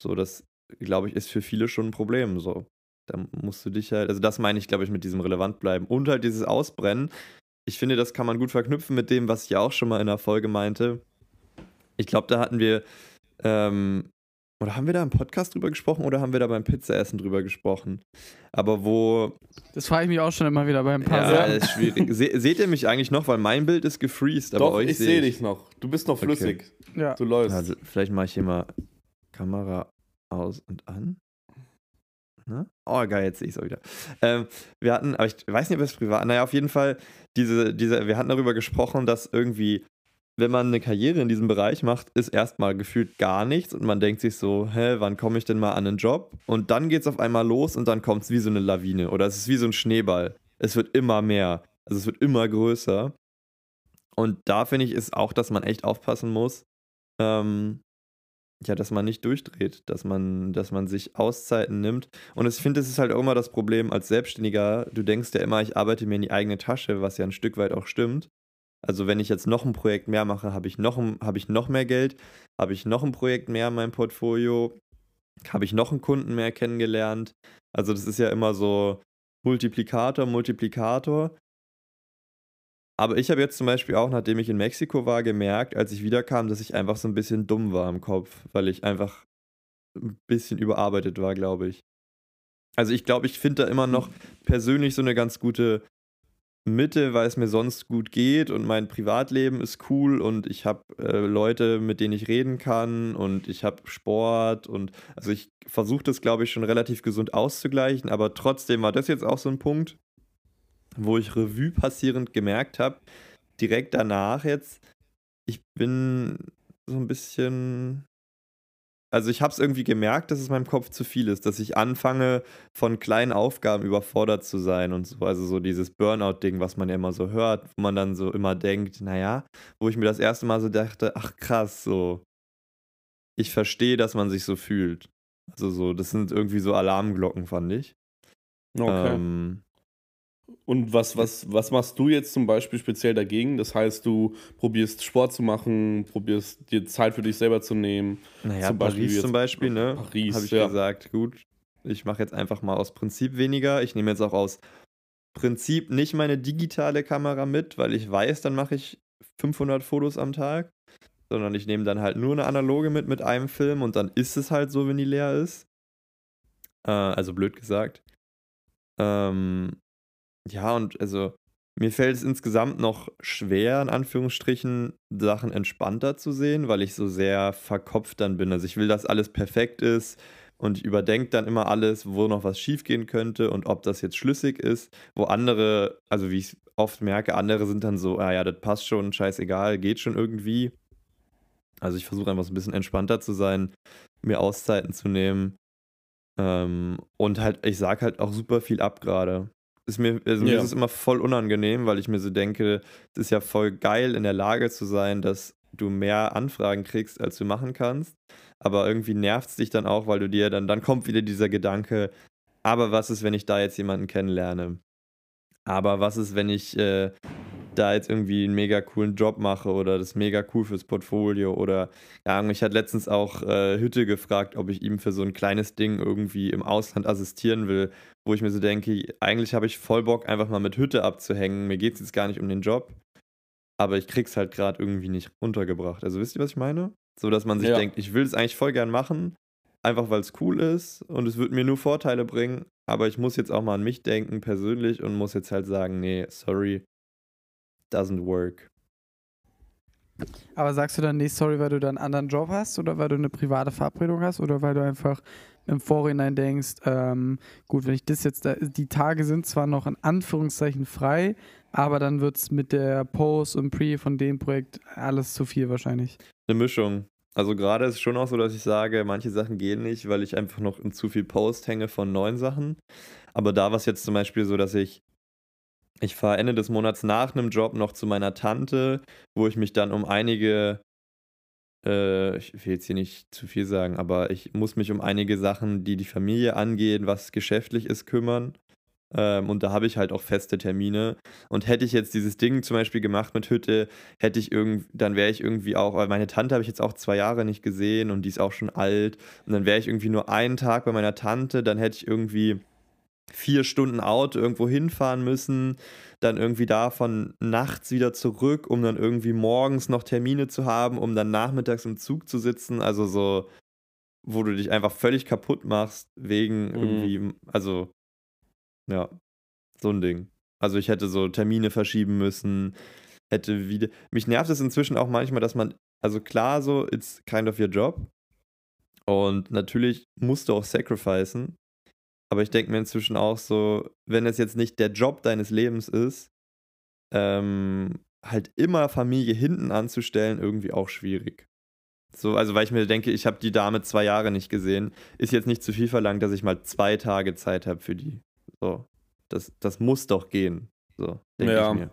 so das, glaube ich, ist für viele schon ein Problem. So. Da musst du dich halt, also das meine ich, glaube ich, mit diesem relevant bleiben. Und halt dieses Ausbrennen. Ich finde, das kann man gut verknüpfen mit dem, was ich auch schon mal in der Folge meinte. Ich glaube, da hatten wir ähm, oder haben wir da im Podcast drüber gesprochen oder haben wir da beim Pizzaessen drüber gesprochen? Aber wo. Das frage ich mich auch schon immer wieder beim paar Ja, ist schwierig. Se seht ihr mich eigentlich noch? Weil mein Bild ist gefreezed, aber Doch, euch ich seh sehe dich noch. Du bist noch Okay. flüssig. Ja. Du läufst. Also, vielleicht mache ich hier mal Kamera aus und an. Ne? Oh, geil, jetzt sehe ich es auch wieder. Ähm, wir hatten, aber ich weiß nicht, ob es privat Naja, auf jeden Fall, diese, diese, wir hatten darüber gesprochen, dass irgendwie, wenn man eine Karriere in diesem Bereich macht, ist erstmal gefühlt gar nichts und man denkt sich so, hä, wann komme ich denn mal an einen Job? Und dann geht es auf einmal los und dann kommt es wie so eine Lawine oder es ist wie so ein Schneeball. Es wird immer mehr. Also es wird immer größer. Und da finde ich, ist auch, dass man echt aufpassen muss, ähm, ja, dass man nicht durchdreht, dass man, dass man sich Auszeiten nimmt. Und ich finde, es ist halt auch immer das Problem als Selbstständiger. Du denkst ja immer, ich arbeite mir in die eigene Tasche, was ja ein Stück weit auch stimmt. Also wenn ich jetzt noch ein Projekt mehr mache, habe ich, habe ich noch mehr Geld, habe ich noch ein Projekt mehr in meinem Portfolio, habe ich noch einen Kunden mehr kennengelernt. Also das ist ja immer so Multiplikator, Multiplikator. Aber ich habe jetzt zum Beispiel auch, nachdem ich in Mexiko war, gemerkt, als ich wiederkam, dass ich einfach so ein bisschen dumm war im Kopf, weil ich einfach ein bisschen überarbeitet war, glaube ich. Also ich glaube, ich finde da immer noch persönlich so eine ganz gute Mitte, weil es mir sonst gut geht und mein Privatleben ist cool und ich habe äh, Leute, mit denen ich reden kann und ich habe Sport und also ich versuche das, glaube ich, schon relativ gesund auszugleichen, aber trotzdem war das jetzt auch so ein Punkt, wo ich Revue passierend gemerkt habe, direkt danach jetzt, ich bin so ein bisschen. Also ich habe es irgendwie gemerkt, dass es meinem Kopf zu viel ist, dass ich anfange, von kleinen Aufgaben überfordert zu sein und so. Also so dieses Burnout-Ding, was man ja immer so hört, wo man dann so immer denkt, naja, wo ich mir das erste Mal so dachte, ach krass, so. Ich verstehe, dass man sich so fühlt. Also so, das sind irgendwie so Alarmglocken, fand ich. Okay. Ähm, Und was, was, was machst du jetzt zum Beispiel speziell dagegen? Das heißt, du probierst Sport zu machen, probierst dir Zeit für dich selber zu nehmen. Naja, Zum Beispiel Paris jetzt- zum Beispiel, ne? Paris, Habe ich ja. gesagt, gut, ich mache jetzt einfach mal aus Prinzip weniger. Ich nehme jetzt auch aus Prinzip nicht meine digitale Kamera mit, weil ich weiß, dann mache ich 500 Fotos am Tag, sondern ich nehme dann halt nur eine analoge mit mit einem Film und dann ist es halt so, wenn die leer ist. Äh, also blöd gesagt. Ähm, ja, und also mir fällt es insgesamt noch schwer, in Anführungsstrichen, Sachen entspannter zu sehen, weil ich so sehr verkopft dann bin. Also ich will, dass alles perfekt ist und ich überdenke dann immer alles, wo noch was schiefgehen könnte und ob das jetzt schlüssig ist. Wo andere, also wie ich oft merke, andere sind dann so, ah ja, das passt schon, scheißegal, geht schon irgendwie. Also ich versuche einfach so ein bisschen entspannter zu sein, mir Auszeiten zu nehmen. Ähm, und halt, ich sag halt auch super viel ab gerade. Ist mir, also mir Ja. ist es immer voll unangenehm, weil ich mir so denke, es ist ja voll geil, in der Lage zu sein, das du mehr Anfragen kriegst, als du machen kannst. Aber irgendwie nervt es dich dann auch, weil du dir dann, dann kommt wieder dieser Gedanke, aber was ist, wenn ich da jetzt jemanden kennenlerne? Aber was ist, wenn ich äh, da jetzt irgendwie einen mega coolen Job mache oder das mega cool fürs Portfolio oder ja, mich hat letztens auch äh, Hütte gefragt, ob ich ihm für so ein kleines Ding irgendwie im Ausland assistieren will, wo ich mir so denke, eigentlich habe ich voll Bock, einfach mal mit Hütte abzuhängen. Mir geht es jetzt gar nicht um den Job, aber ich krieg's halt gerade irgendwie nicht untergebracht. Also wisst ihr, was ich meine? So, dass man sich Ja. denkt, ich will es eigentlich voll gern machen, einfach weil es cool ist und es wird mir nur Vorteile bringen, aber ich muss jetzt auch mal an mich denken persönlich und muss jetzt halt sagen, nee, sorry, doesn't work. Aber sagst du dann, nee, sorry, weil du da einen anderen Job hast oder weil du eine private Verabredung hast oder weil du einfach im Vorhinein denkst, ähm, gut, wenn ich das jetzt, da, die Tage sind zwar noch in Anführungszeichen frei, aber dann wird es mit der Post und Pre von dem Projekt alles zu viel wahrscheinlich. Eine Mischung. Also gerade ist es schon auch so, dass ich sage, manche Sachen gehen nicht, weil ich einfach noch in zu viel Post hänge von neuen Sachen. Aber da war es jetzt zum Beispiel so, dass ich, ich fahre Ende des Monats nach einem Job noch zu meiner Tante, wo ich mich dann um einige, äh, ich will jetzt hier nicht zu viel sagen, aber ich muss mich um einige Sachen, die die Familie angehen, was geschäftlich ist, kümmern. Ähm, und da habe ich halt auch feste Termine. Und hätte ich jetzt dieses Ding zum Beispiel gemacht mit Hütte, hätte ich irgendwie, dann wäre ich irgendwie auch, weil meine Tante habe ich jetzt auch zwei Jahre nicht gesehen und die ist auch schon alt. Und dann wäre ich irgendwie nur einen Tag bei meiner Tante, dann hätte ich irgendwie vier Stunden Auto irgendwo hinfahren müssen, dann irgendwie davon nachts wieder zurück, um dann irgendwie morgens noch Termine zu haben, um dann nachmittags im Zug zu sitzen. Also so, wo du dich einfach völlig kaputt machst, wegen Mhm. irgendwie, also ja, so ein Ding. Also ich hätte so Termine verschieben müssen, hätte wieder. Mich nervt es inzwischen auch manchmal, dass man, also klar, so, it's kind of your job. Und natürlich musst du auch sacrificen. Aber ich denke mir inzwischen auch so, wenn es jetzt nicht der Job deines Lebens ist, ähm, halt immer Familie hinten anzustellen, irgendwie auch schwierig. So, also weil ich mir denke, ich habe die Dame zwei Jahre nicht gesehen, ist jetzt nicht zu viel verlangt, dass ich mal zwei Tage Zeit habe für die. So, das, das muss doch gehen. So, denke Ja. ich mir.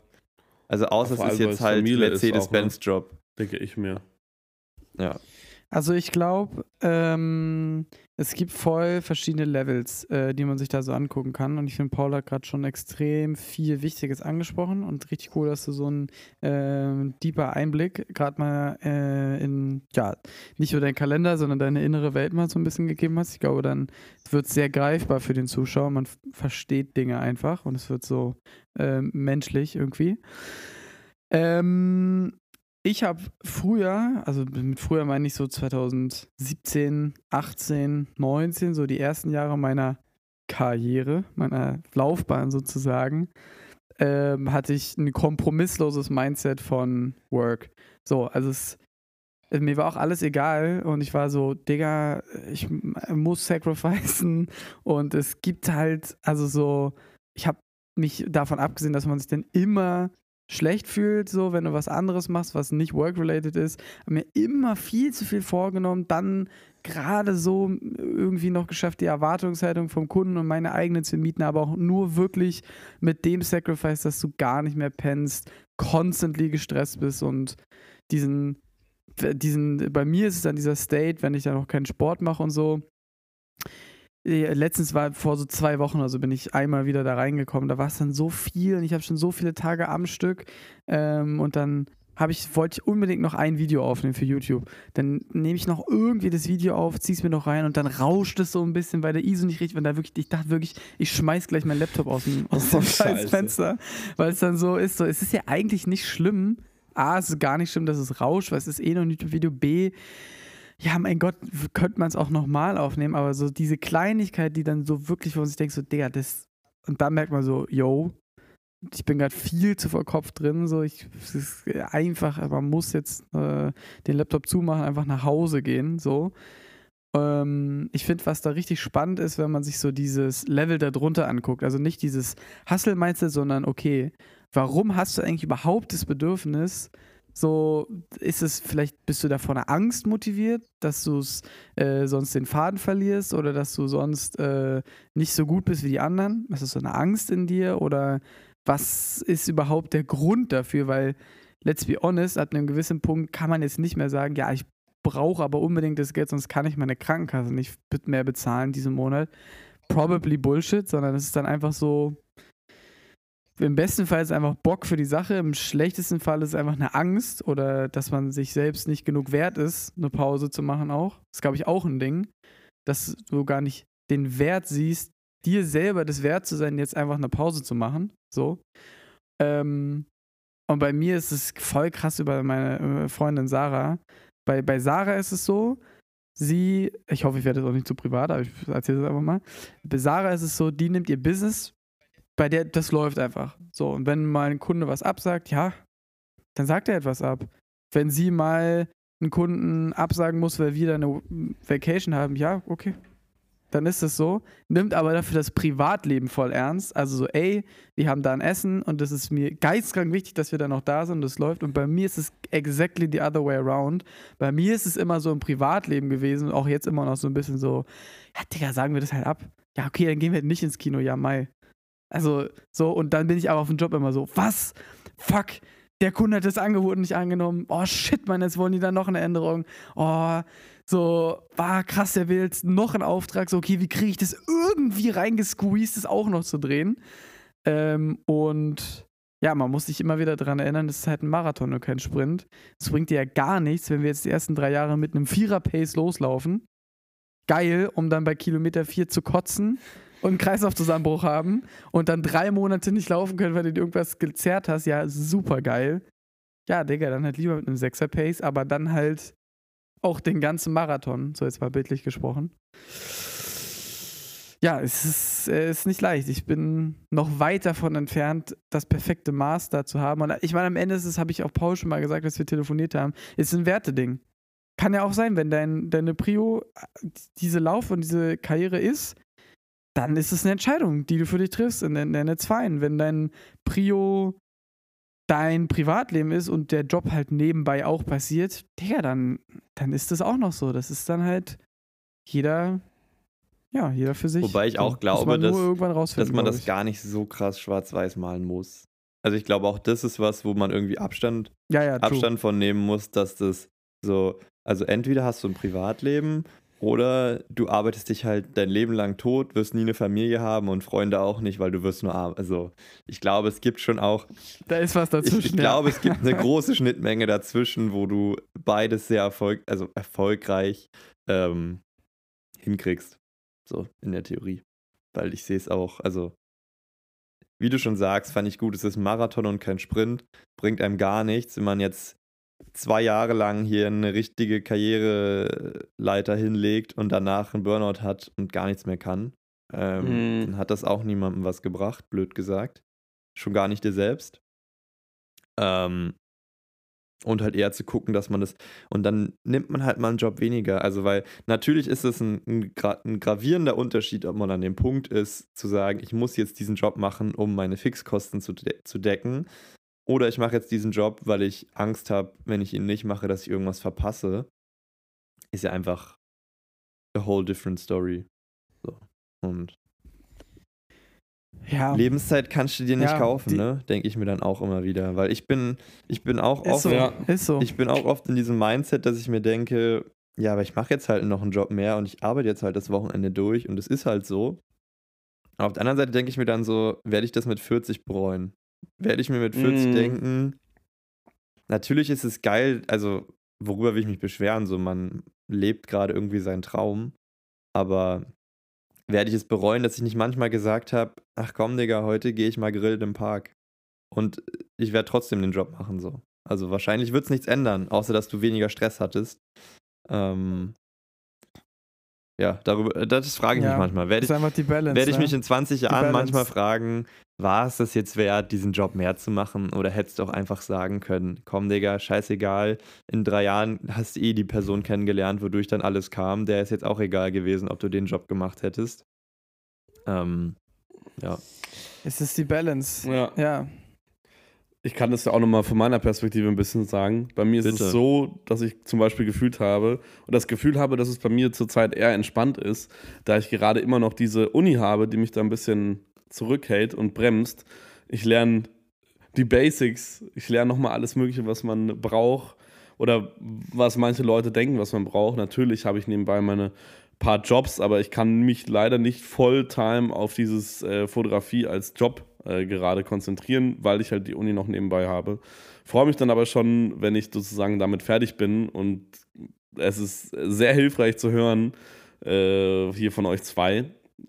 Also außer es ist jetzt halt ne? Mercedes-Benz-Job. Denke ich mir. Ja. Also ich glaube, ähm, es gibt voll verschiedene Levels, äh, die man sich da so angucken kann. Und ich finde, Paul hat gerade schon extrem viel Wichtiges angesprochen und richtig cool, dass du so einen ähm, deeper Einblick gerade mal äh, in, ja, nicht nur deinen Kalender, sondern deine innere Welt mal so ein bisschen gegeben hast. Ich glaube, dann wird es sehr greifbar für den Zuschauer. Man versteht Dinge einfach und es wird so ähm, menschlich irgendwie. Ähm, ich habe früher, also mit früher meine ich so 2017, 18, 19, so die ersten Jahre meiner Karriere, meiner Laufbahn sozusagen, ähm, hatte ich ein kompromissloses Mindset von Work. So, also es, äh, mir war auch alles egal und ich war so, Digga, ich muss sacrificen und es gibt halt, also so, ich habe mich davon abgesehen, dass man sich dann immer schlecht fühlt, so wenn du was anderes machst, was nicht work-related ist, habe mir immer viel zu viel vorgenommen, dann gerade so irgendwie noch geschafft, die Erwartungshaltung vom Kunden und meine eigene zu mieten, aber auch nur wirklich mit dem Sacrifice, dass du gar nicht mehr pennst, constantly gestresst bist und diesen, diesen, bei mir ist es dann dieser State, wenn ich dann noch keinen Sport mache und so, Letztens war vor so zwei Wochen oder so bin ich einmal wieder da reingekommen. Da war es dann so viel und ich habe schon so viele Tage am Stück. Ähm, und dann habe ich, wollte ich unbedingt noch ein Video aufnehmen für YouTube. Dann nehme ich noch irgendwie das Video auf, ziehe es mir noch rein und dann rauscht es so ein bisschen, weil der ISO nicht richtig, und da wirklich, ich dachte wirklich, ich schmeiß gleich meinen Laptop aus dem, aus dem scheiß. Fenster, weil es dann so ist, so, es ist ja eigentlich nicht schlimm. A, es ist gar nicht schlimm, dass es rauscht, weil es ist eh noch ein YouTube-Video. B, ja, mein Gott, könnte man es auch nochmal aufnehmen, aber so diese Kleinigkeit, die dann so wirklich, wo man sich denkt, so, Digga, das, und da merkt man so, yo, ich bin gerade viel zu verkopft drin, so, ich, es ist einfach, man muss jetzt äh, den Laptop zumachen, einfach nach Hause gehen, so. Ähm, ich finde, was da richtig spannend ist, wenn man sich so dieses Level darunter anguckt, also nicht dieses Hustle-Mindset, sondern okay, warum hast du eigentlich überhaupt das Bedürfnis, so ist es vielleicht, bist du da von einer Angst motiviert, dass du äh, sonst den Faden verlierst oder dass du sonst äh, nicht so gut bist wie die anderen? Ist das so eine Angst in dir oder was ist überhaupt der Grund dafür? Weil let's be honest, ab einem gewissen Punkt kann man jetzt nicht mehr sagen, ja, ich brauche aber unbedingt das Geld, sonst kann ich meine Krankenkasse nicht mehr bezahlen diesen Monat. Probably Bullshit, sondern es ist dann einfach so, im besten Fall ist es einfach Bock für die Sache, im schlechtesten Fall ist es einfach eine Angst oder dass man sich selbst nicht genug wert ist, eine Pause zu machen auch. Das ist, glaube ich, auch ein Ding, dass du gar nicht den Wert siehst, dir selber das Wert zu sein, jetzt einfach eine Pause zu machen. So. Ähm, und bei mir ist es voll krass über meine äh, Freundin Sarah. Bei, bei Sarah ist es so, sie, ich hoffe, ich werde das auch nicht zu privat, aber ich erzähle es einfach mal. Bei Sarah ist es so, die nimmt ihr Business, bei der, das läuft einfach. So, und wenn mal ein Kunde was absagt, ja, dann sagt er etwas ab. Wenn sie mal einen Kunden absagen muss, weil wir da eine Vacation haben, ja, okay, dann ist es so, nimmt aber dafür das Privatleben voll ernst. Also so, ey, wir haben da ein Essen und das ist mir geistkrank wichtig, dass wir da noch da sind und das läuft. Und bei mir ist es exactly the other way around. Bei mir ist es immer so im Privatleben gewesen auch jetzt immer noch so ein bisschen so, ja, Digga, sagen wir das halt ab. Ja, okay, dann gehen wir nicht ins Kino, ja, Mai. Also so, und dann bin ich aber auf dem Job immer so, was? Fuck, der Kunde hat das Angebot nicht angenommen. Oh shit, man, jetzt wollen die da noch eine Änderung. Oh, so, war krass, der will jetzt noch einen Auftrag. So, okay, wie kriege ich das irgendwie reingesqueezed, das auch noch zu drehen? Ähm, und ja, man muss sich immer wieder daran erinnern, das ist halt ein Marathon und kein Sprint. Es bringt dir ja gar nichts, wenn wir jetzt die ersten drei Jahre mit einem Vierer-Pace loslaufen. Geil, um dann bei Kilometer 4 zu kotzen und einen Kreislaufzusammenbruch haben und dann drei Monate nicht laufen können, weil du irgendwas gezerrt hast. Ja, super geil. Ja, Digga, dann halt lieber mit einem Sechser-Pace, aber dann halt auch den ganzen Marathon, so jetzt mal bildlich gesprochen. Ja, es ist, äh, ist nicht leicht. Ich bin noch weit davon entfernt, das perfekte Maß da zu haben. Und ich meine, am Ende ist es, habe ich auch Paul schon mal gesagt, als wir telefoniert haben, ist ein Werteding. Kann ja auch sein, wenn dein, deine Prio äh, diese Lauf und diese Karriere ist, dann ist es eine Entscheidung, die du für dich triffst. Und dann, dann ist fein. Wenn dein Prio dein Privatleben ist und der Job halt nebenbei auch passiert, Digga, dann, dann ist das auch noch so. Das ist dann halt jeder, ja, jeder für sich. Wobei ich auch glaube, dass, dass man das gar nicht so krass schwarz-weiß malen muss. Also ich glaube auch, das ist was, wo man irgendwie Abstand, ja, ja, Abstand von nehmen muss, dass das so, also entweder hast du ein Privatleben oder du arbeitest dich halt dein Leben lang tot, wirst nie eine Familie haben und Freunde auch nicht, weil du wirst nur arm. Also ich glaube, es gibt schon auch. Da ist was dazwischen. Ich, ich glaube, es gibt eine große Schnittmenge dazwischen, wo du beides sehr erfolg also erfolgreich ähm, hinkriegst. So in der Theorie. Weil ich sehe es auch, also wie du schon sagst, fand ich gut, es ist ein Marathon und kein Sprint. Bringt einem gar nichts, wenn man jetzt zwei Jahre lang hier eine richtige Karriereleiter hinlegt und danach einen Burnout hat und gar nichts mehr kann, ähm, mhm. dann hat das auch niemandem was gebracht, blöd gesagt. Schon gar nicht dir selbst. Ähm, und halt eher zu gucken, dass man das. Und dann nimmt man halt mal einen Job weniger. Also, weil natürlich ist es ein, ein, ein, gravierender Unterschied, ob man an dem Punkt ist, zu sagen, ich muss jetzt diesen Job machen, um meine Fixkosten zu, de zu decken. Oder ich mache jetzt diesen Job, weil ich Angst habe, wenn ich ihn nicht mache, dass ich irgendwas verpasse. Ist ja einfach a whole different story. So. Und ja. Lebenszeit kannst du dir nicht ja, kaufen, ne? Denke ich mir dann auch immer wieder. Weil ich bin, ich bin auch oft, so, ja. so. ich bin auch oft in diesem Mindset, dass ich mir denke, ja, aber ich mache jetzt halt noch einen Job mehr und ich arbeite jetzt halt das Wochenende durch und es ist halt so. Auf der anderen Seite denke ich mir dann so, werde ich das mit 40 bereuen? Werde ich mir mit 40 mm. denken, natürlich ist es geil, also worüber will ich mich beschweren, so man lebt gerade irgendwie seinen Traum, aber werde ich es bereuen, dass ich nicht manchmal gesagt habe, ach komm Digga, heute gehe ich mal grillen im Park und ich werde trotzdem den Job machen so. Also wahrscheinlich wird es nichts ändern, außer dass du weniger Stress hattest. Ähm, ja, darüber, äh, das frage ich ja, mich manchmal. Werde ich, werde ich mich in 20 Jahren manchmal fragen, war es das jetzt wert, diesen Job mehr zu machen? Oder hättest du auch einfach sagen können, komm Digga, scheißegal, in drei Jahren hast du eh die Person kennengelernt, wodurch dann alles kam. Der ist jetzt auch egal gewesen, ob du den Job gemacht hättest. Ähm, ja. Es ist die Balance. Ja. ja. Ich kann das ja auch nochmal von meiner Perspektive ein bisschen sagen. Bei mir ist Bitte. es so, dass ich zum Beispiel gefühlt habe und das Gefühl habe, dass es bei mir zurzeit eher entspannt ist, da ich gerade immer noch diese Uni habe, die mich da ein bisschen zurückhält und bremst. Ich lerne die Basics. Ich lerne nochmal alles Mögliche, was man braucht oder was manche Leute denken, was man braucht. Natürlich habe ich nebenbei meine paar Jobs, aber ich kann mich leider nicht Volltime auf dieses äh, Fotografie als Job äh, gerade konzentrieren, weil ich halt die Uni noch nebenbei habe. Freue mich dann aber schon, wenn ich sozusagen damit fertig bin und es ist sehr hilfreich zu hören, äh, hier von euch zwei,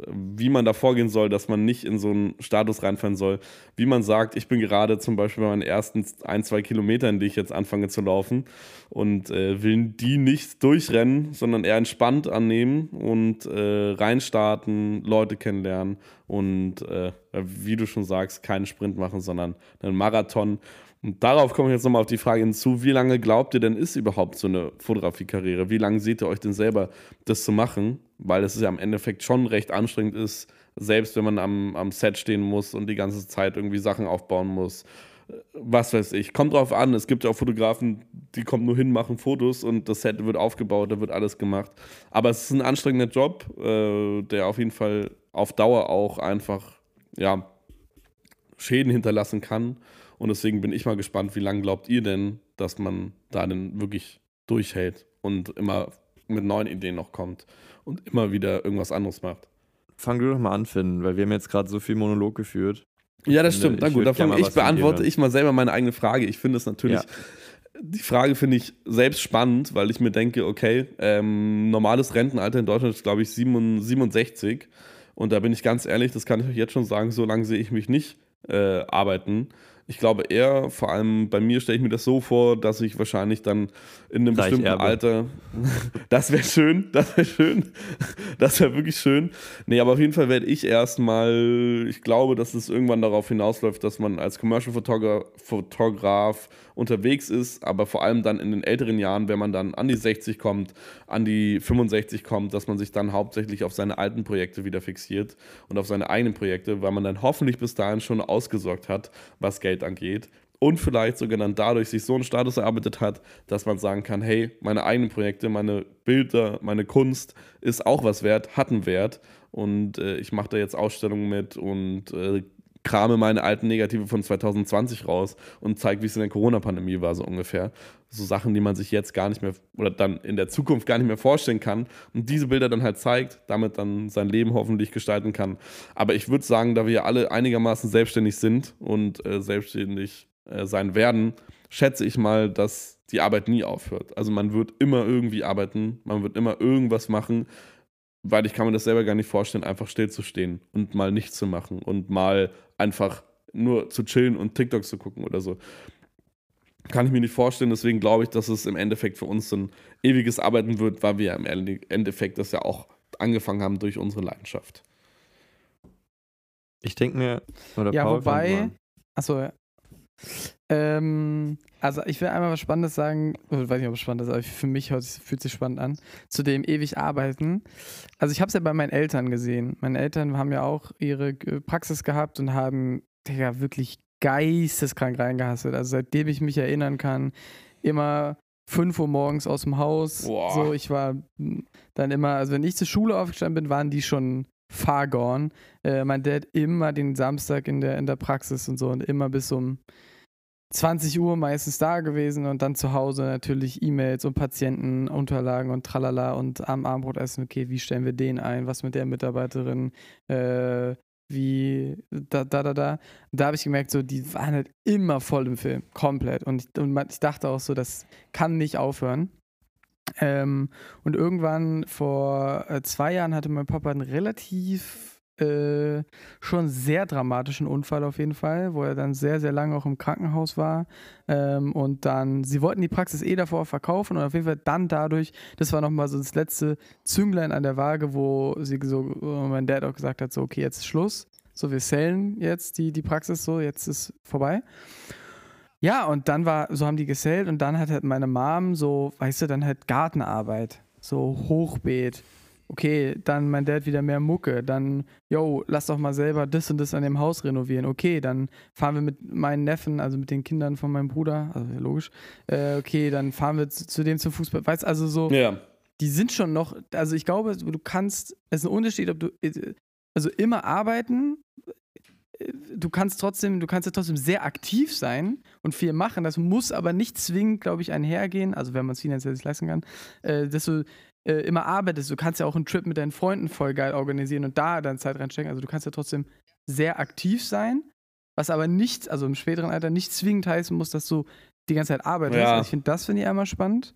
wie man da vorgehen soll, dass man nicht in so einen Status reinfallen soll. Wie man sagt, ich bin gerade zum Beispiel bei meinen ersten ein, zwei Kilometern, die ich jetzt anfange zu laufen und äh, will die nicht durchrennen, sondern eher entspannt annehmen und äh, reinstarten, Leute kennenlernen und äh, wie du schon sagst, keinen Sprint machen, sondern einen Marathon. Und darauf komme ich jetzt nochmal auf die Frage hinzu, wie lange glaubt ihr denn ist überhaupt so eine Fotografiekarriere? Wie lange seht ihr euch denn selber, das zu machen? Weil es ja im Endeffekt schon recht anstrengend ist, selbst wenn man am, am Set stehen muss und die ganze Zeit irgendwie Sachen aufbauen muss. Was weiß ich. Kommt drauf an, es gibt ja auch Fotografen, die kommen nur hin, machen Fotos und das Set wird aufgebaut, da wird alles gemacht. Aber es ist ein anstrengender Job, äh, der auf jeden Fall auf Dauer auch einfach, ja, Schäden hinterlassen kann. Und deswegen bin ich mal gespannt, wie lange glaubt ihr denn, dass man da denn wirklich durchhält und immer mit neuen Ideen noch kommt und immer wieder irgendwas anderes macht. Fang du doch mal an, Finn, weil wir haben jetzt gerade so viel Monolog geführt. Ja, das stimmt. Na gut, davon ich beantworte ich mal selber meine eigene Frage. Ich finde es natürlich, ja. die Frage finde ich selbst spannend, weil ich mir denke, okay, ähm, normales Rentenalter in Deutschland ist, glaube ich, 67. Und da bin ich ganz ehrlich, das kann ich euch jetzt schon sagen, so lange sehe ich mich nicht äh, arbeiten. Ich glaube eher, vor allem bei mir stelle ich mir das so vor, dass ich wahrscheinlich dann in einem Reich bestimmten Erbe. Alter, das wäre schön, das wäre schön, das wäre wirklich schön. Nee, aber auf jeden Fall werde ich erstmal, ich glaube, dass es irgendwann darauf hinausläuft, dass man als Commercial Photograph, Fotograf unterwegs ist, aber vor allem dann in den älteren Jahren, wenn man dann an die 60 kommt, an die 65 kommt, dass man sich dann hauptsächlich auf seine alten Projekte wieder fixiert und auf seine eigenen Projekte, weil man dann hoffentlich bis dahin schon ausgesorgt hat, was Geld angeht und vielleicht sogar dann dadurch sich so einen Status erarbeitet hat, dass man sagen kann, hey, meine eigenen Projekte, meine Bilder, meine Kunst ist auch was wert, hat einen Wert. Und äh, ich mache da jetzt Ausstellungen mit und äh, krame meine alten Negative von 2020 raus und zeige, wie es in der Corona-Pandemie war, so ungefähr. So Sachen, die man sich jetzt gar nicht mehr oder dann in der Zukunft gar nicht mehr vorstellen kann und diese Bilder dann halt zeigt, damit dann sein Leben hoffentlich gestalten kann. Aber ich würde sagen, da wir alle einigermaßen selbstständig sind und äh, selbstständig äh, sein werden, schätze ich mal, dass die Arbeit nie aufhört. Also man wird immer irgendwie arbeiten, man wird immer irgendwas machen, weil ich kann mir das selber gar nicht vorstellen, einfach stillzustehen und mal nichts zu machen und mal einfach nur zu chillen und TikToks zu gucken oder so. Kann ich mir nicht vorstellen, deswegen glaube ich, dass es im Endeffekt für uns ein ewiges Arbeiten wird, weil wir im Endeffekt das ja auch angefangen haben durch unsere Leidenschaft. Ich denke mir, oder ja, Paul wobei, achso, ähm, also ich will einmal was Spannendes sagen, ich weiß nicht, ob es spannend ist, aber für mich fühlt sich spannend an, zu dem ewig arbeiten. Also ich habe es ja bei meinen Eltern gesehen. Meine Eltern haben ja auch ihre Praxis gehabt und haben ja wirklich geisteskrank reingehasselt. Also seitdem ich mich erinnern kann, immer 5 Uhr morgens aus dem Haus. Boah. So, ich war dann immer, also wenn ich zur Schule aufgestanden bin, waren die schon far gone. Äh, mein Dad immer den Samstag in der, in der Praxis und so und immer bis um 20 Uhr meistens da gewesen und dann zu Hause natürlich E-Mails und Patientenunterlagen und tralala und am Abendbrot essen, okay, wie stellen wir den ein, was mit der Mitarbeiterin, äh, wie da, da, da, da. Da habe ich gemerkt, so, die waren halt immer voll im Film, komplett. Und ich, und ich dachte auch so, das kann nicht aufhören. Ähm, und irgendwann vor äh, zwei Jahren hatte mein Papa einen relativ äh, schon sehr dramatischen Unfall auf jeden Fall, wo er dann sehr, sehr lange auch im Krankenhaus war. Ähm, und dann, sie wollten die Praxis eh davor verkaufen und auf jeden Fall dann dadurch, das war nochmal so das letzte Zünglein an der Waage, wo sie so, mein Dad auch gesagt hat, so, okay, jetzt ist Schluss. So, wir sellen jetzt die, die Praxis so, jetzt ist vorbei. Ja, und dann war, so haben die gesellt und dann hat halt meine Mom so, weißt du, dann halt Gartenarbeit, so Hochbeet, okay, dann mein Dad wieder mehr Mucke, dann, yo, lass doch mal selber das und das an dem Haus renovieren, okay, dann fahren wir mit meinen Neffen, also mit den Kindern von meinem Bruder, also logisch, äh, okay, dann fahren wir zu, zu dem zum Fußball, weißt also so, ja. die sind schon noch, also ich glaube, du kannst, es ist ein Unterschied, ob du, also immer arbeiten, du kannst trotzdem, du kannst ja trotzdem sehr aktiv sein und viel machen. Das muss aber nicht zwingend, glaube ich, einhergehen, also wenn man es finanziell sich leisten kann, äh, dass du äh, immer arbeitest. Du kannst ja auch einen Trip mit deinen Freunden voll geil organisieren und da dann Zeit reinstecken. Also du kannst ja trotzdem sehr aktiv sein, was aber nicht, also im späteren Alter, nicht zwingend heißen muss, dass du die ganze Zeit arbeitest. Ja. Also ich finde, das finde ich einmal spannend.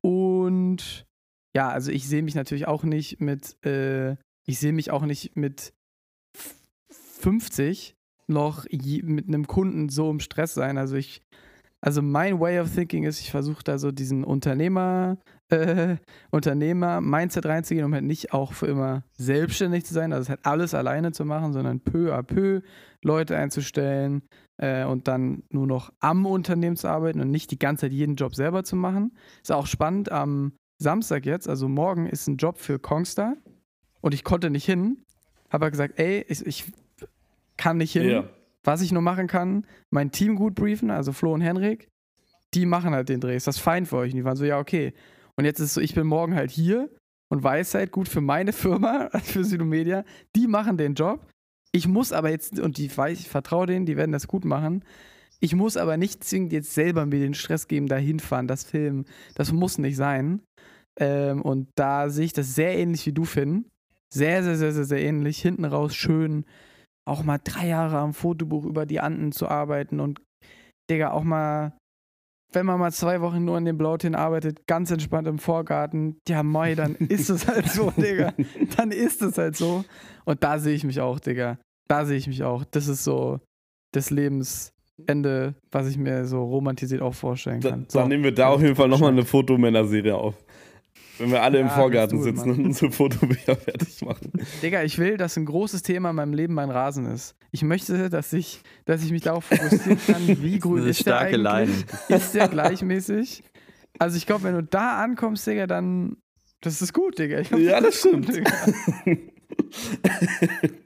Und ja, also ich sehe mich natürlich auch nicht mit, äh, ich sehe mich auch nicht mit f- 50 noch je, mit einem Kunden so im Stress sein. Also ich, also mein Way of Thinking ist, ich versuche da so diesen Unternehmer, äh, Unternehmer-Mindset reinzugehen, um halt nicht auch für immer selbstständig zu sein, also halt alles alleine zu machen, sondern peu à peu Leute einzustellen äh, und dann nur noch am Unternehmen zu arbeiten und nicht die ganze Zeit jeden Job selber zu machen. Ist auch spannend, am Samstag jetzt, also morgen ist ein Job für Kongstar und ich konnte nicht hin. Habe gesagt, ey, ich, ich kann nicht hin. Ja. Was ich nur machen kann, mein Team gut briefen, also Flo und Henrik, die machen halt den Dreh. Ist das fein für euch? Und die waren so, ja, okay. Und jetzt ist es so, ich bin morgen halt hier und weiß halt gut für meine Firma, für Südomedia, die machen den Job. Ich muss aber jetzt, und die ich vertraue denen, die werden das gut machen. Ich muss aber nicht zwingend jetzt selber mir den Stress geben, da hinfahren, das Filmen. Das muss nicht sein. Ähm, und da sehe ich das sehr ähnlich wie du, Finn. Sehr, sehr, sehr, sehr, sehr ähnlich. Hinten raus schön auch mal drei Jahre am Fotobuch über die Anden zu arbeiten und, Digga, auch mal, wenn man mal zwei Wochen nur an dem Blautin arbeitet, ganz entspannt im Vorgarten, ja, Mai, dann ist es halt so, Digga. Dann ist es halt so. Und da sehe ich mich auch, Digga. Da sehe ich mich auch. Das ist so das Lebensende, was ich mir so romantisiert auch vorstellen Da, kann. So. Dann nehmen wir da auf jeden Fall nochmal eine Fotomänner-Serie auf. Wenn wir alle im Ja, Vorgarten do it, sitzen Mann. und unsere Fotobücher fertig machen. Digga, ich will, dass ein großes Thema in meinem Leben mein Rasen ist. Ich möchte, dass ich, dass ich mich darauf fokussieren kann, wie grün Eine ist der starke eigentlich? Line. Ist der gleichmäßig? Also ich glaube, wenn du da ankommst, Digga, dann das ist gut, Digga. Ich glaub, Ja, das ist gut, stimmt. Digga.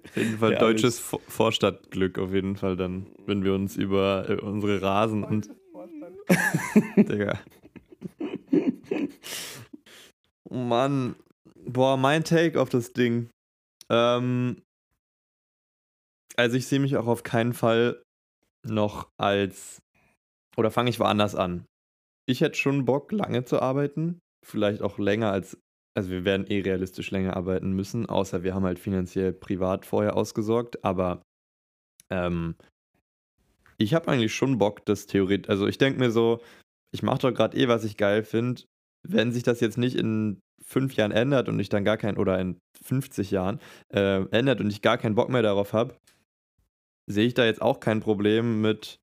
Auf jeden Fall Ja, deutsches Vor- Vorstadtglück, auf jeden Fall dann, wenn wir uns über äh, unsere Rasen und. Digga. Oh Mann. Boah, mein Take auf das Ding. Ähm, also ich sehe mich auch auf keinen Fall noch als. Oder fange ich woanders an? Ich hätte schon Bock, lange zu arbeiten. Vielleicht auch länger als. Also wir werden eh realistisch länger arbeiten müssen, außer wir haben halt finanziell privat vorher ausgesorgt. Aber ähm, ich habe eigentlich schon Bock, das theoretisch. Also ich denke mir so, ich mache doch gerade eh, was ich geil finde. Wenn sich das jetzt nicht in fünf Jahren ändert und ich dann gar kein, oder in 50 Jahren äh, ändert und ich gar keinen Bock mehr darauf habe, sehe ich da jetzt auch kein Problem mit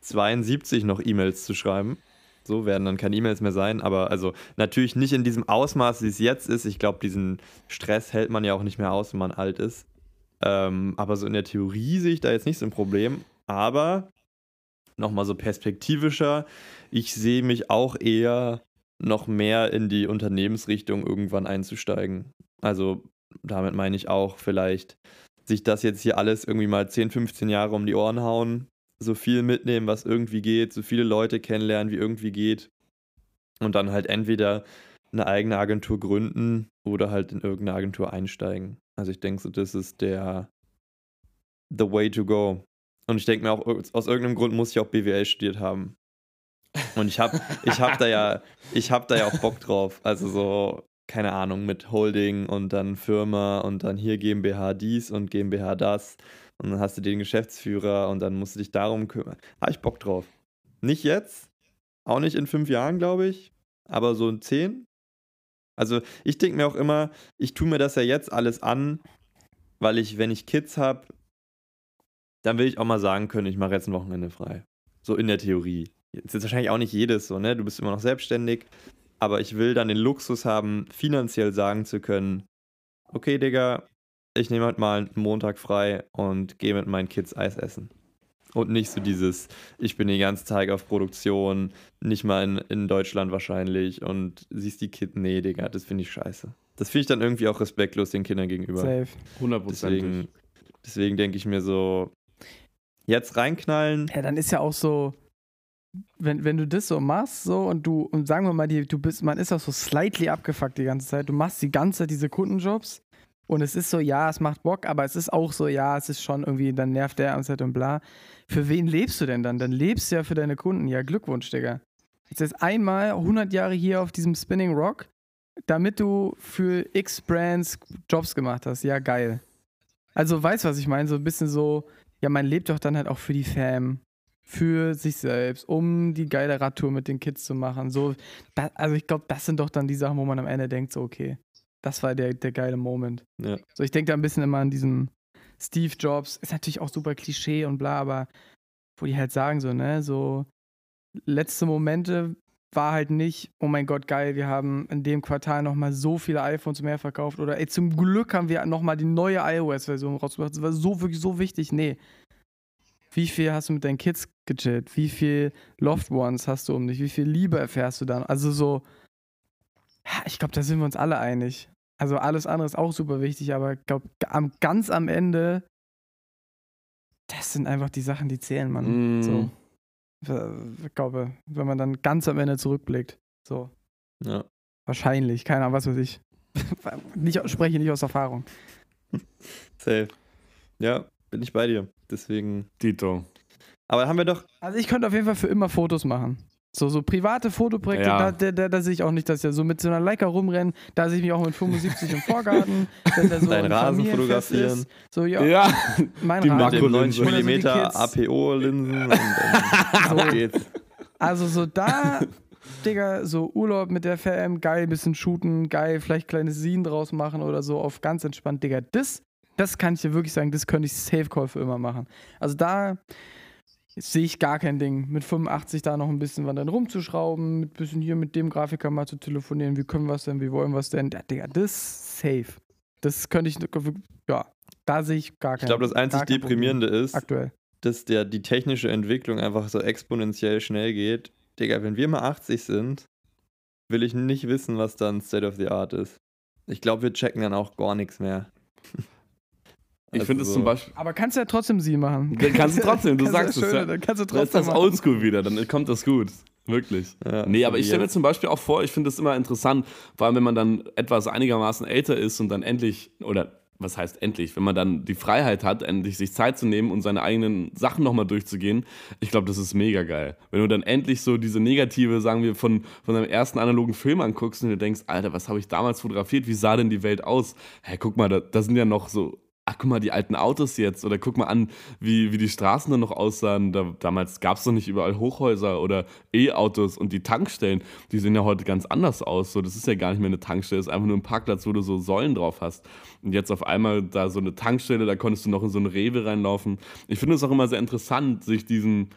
72 noch E-Mails zu schreiben. So werden dann keine E-Mails mehr sein, aber also natürlich nicht in diesem Ausmaß, wie es jetzt ist. Ich glaube, diesen Stress hält man ja auch nicht mehr aus, wenn man alt ist. Ähm, aber so in der Theorie sehe ich da jetzt nicht so ein Problem. Aber nochmal so perspektivischer, ich sehe mich auch eher noch mehr in die Unternehmensrichtung irgendwann einzusteigen. Also damit meine ich auch vielleicht sich das jetzt hier alles irgendwie mal 10, 15 Jahre um die Ohren hauen, so viel mitnehmen, was irgendwie geht, so viele Leute kennenlernen, wie irgendwie geht und dann halt entweder eine eigene Agentur gründen oder halt in irgendeine Agentur einsteigen. Also ich denke so, das ist der the way to go. Und ich denke mir auch, aus irgendeinem Grund muss ich auch BWL studiert haben. Und ich habe ich hab da ja, ich da ja auch Bock drauf. Also so, keine Ahnung, mit Holding und dann Firma und dann hier GmbH dies und GmbH das. Und dann hast du den Geschäftsführer und dann musst du dich darum kümmern. Habe ich Bock drauf. Nicht jetzt, auch nicht in fünf Jahren, glaube ich, aber so in zehn. Also ich denke mir auch immer, ich tue mir das ja jetzt alles an, weil ich, wenn ich Kids habe, dann will ich auch mal sagen können, ich mache jetzt ein Wochenende frei. So in der Theorie. Jetzt ist wahrscheinlich auch nicht jedes so, ne? Du bist immer noch selbstständig, aber ich will dann den Luxus haben, finanziell sagen zu können, okay, Digga, ich nehme halt mal einen Montag frei und gehe mit meinen Kids Eis essen. Und nicht so dieses, ich bin den ganzen Tag auf Produktion, nicht mal in, in Deutschland wahrscheinlich und siehst die Kids, nee, Digga, das finde ich scheiße. Das finde ich dann irgendwie auch respektlos den Kindern gegenüber. Safe. Hundertprozentig. Deswegen, deswegen denke ich mir so, jetzt reinknallen. Ja, dann ist ja auch so, wenn, wenn du das so machst, so und du, und sagen wir mal, die, du bist, man ist auch so slightly abgefuckt die ganze Zeit, du machst die ganze Zeit diese Kundenjobs Und es ist so, ja, es macht Bock, aber es ist auch so, ja, es ist schon irgendwie, dann nervt der und und bla. Für wen lebst du denn dann? Dann lebst du ja für deine Kunden. Ja, Glückwunsch, Digga. Jetzt ist einmal 100 Jahre hier auf diesem Spinning Rock, damit du für X Brands Jobs gemacht hast. Ja, geil. Also, weißt du, was ich meine? So ein bisschen so, ja, man lebt doch dann halt auch für die Fam, für sich selbst, um die geile Radtour mit den Kids zu machen. So, da, also ich glaube, das sind doch dann die Sachen, wo man am Ende denkt, so, okay, das war der, der geile Moment. Ja. So, ich denke da ein bisschen immer an diesen Steve Jobs. Ist natürlich auch super Klischee und bla, aber wo die halt sagen, so, ne, so letzte Momente war halt nicht, oh mein Gott, geil, wir haben in dem Quartal nochmal so viele iPhones mehr verkauft oder ey, zum Glück haben wir nochmal die neue iOS-Version rausgebracht. Das war so wirklich so wichtig. Nee. Wie viel hast du mit deinen Kids gechillt? Wie viel Loved Ones hast du um dich? Wie viel Liebe erfährst du dann? Also so, ich glaube, da sind wir uns alle einig. Also alles andere ist auch super wichtig, aber ich glaube, ganz am Ende, das sind einfach die Sachen, die zählen, man. Mm. So. Ich glaube, wenn man dann ganz am Ende zurückblickt. So. Ja. Wahrscheinlich, keine Ahnung, was weiß ich. nicht, spreche nicht aus Erfahrung. Safe. Ja, bin ich bei dir. Deswegen. Dito. Aber haben wir doch. Also ich könnte auf jeden Fall für immer Fotos machen. So, so private Fotoprojekte, ja. da, da, da, da sehe ich auch nicht, dass er so mit so einer Leica rumrennen. Da sehe ich mich auch mit 75 im Vorgarten. Wenn der so Dein Rasen fotografieren. Ist. So, ja. ja. Mein Die Rasen. 90 mm APO-Linsen. und dann so. geht's. Also so da, Digga, so Urlaub mit der FM, geil, bisschen shooten, geil, vielleicht kleines Scene draus machen oder so, auf ganz entspannt, Digga. Das, das kann ich dir wirklich sagen, das könnte ich Safe Call für immer machen. Also da sehe ich gar kein Ding. Mit 85 da noch ein bisschen was dann rumzuschrauben, mit bisschen hier mit dem Grafiker mal zu telefonieren, wie können wir es denn, wie wollen wir es denn? Ja, Digga, das safe. Das könnte ich, ja, da sehe ich gar kein Ich glaube, das einzig Deprimierende Problem. ist, aktuell. dass der, die technische Entwicklung einfach so exponentiell schnell geht. Digga, wenn wir mal 80 sind, will ich nicht wissen, was dann State of the Art ist. Ich glaube, wir checken dann auch gar nichts mehr. Ich finde es also zum Beispiel. Aber kannst du ja trotzdem sie machen. Dann kannst du trotzdem, du sagst es. Ja. Dann kannst du trotzdem. Das ist das Oldschool wieder, dann kommt das gut. Wirklich. Ja, nee, aber ich stelle mir zum Beispiel auch vor, ich finde das immer interessant, vor allem wenn man dann etwas einigermaßen älter ist und dann endlich, oder was heißt endlich, wenn man dann die Freiheit hat, endlich sich Zeit zu nehmen und seine eigenen Sachen nochmal durchzugehen, ich glaube, das ist mega geil. Wenn du dann endlich so diese negative, sagen wir, von, von deinem ersten analogen Film anguckst und du denkst, Alter, was habe ich damals fotografiert, wie sah denn die Welt aus? Hä, guck mal, da, da sind ja noch so ach guck mal, die alten Autos jetzt oder guck mal an, wie, wie die Straßen dann noch aussahen. Da, damals gab es doch nicht überall Hochhäuser oder E-Autos und die Tankstellen, die sehen ja heute ganz anders aus. So, das ist ja gar nicht mehr eine Tankstelle, das ist einfach nur ein Parkplatz, wo du so Säulen drauf hast. Und jetzt auf einmal da so eine Tankstelle, da konntest du noch in so eine Rewe reinlaufen. Ich finde es auch immer sehr interessant, sich diesen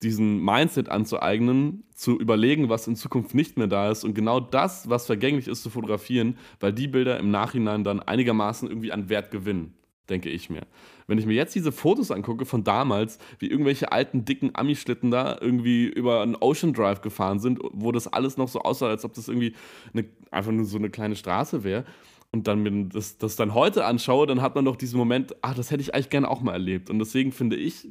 diesen Mindset anzueignen, zu überlegen, was in Zukunft nicht mehr da ist und genau das, was vergänglich ist, zu fotografieren, weil die Bilder im Nachhinein dann einigermaßen irgendwie an Wert gewinnen denke ich mir. Wenn ich mir jetzt diese Fotos angucke von damals, wie irgendwelche alten, dicken Ami-Schlitten da irgendwie über einen Ocean Drive gefahren sind, wo das alles noch so aussah, als ob das irgendwie eine, einfach nur so eine kleine Straße wäre, und dann mir das, das dann heute anschaue, dann hat man doch diesen Moment, ach, das hätte ich eigentlich gerne auch mal erlebt. Und deswegen finde ich,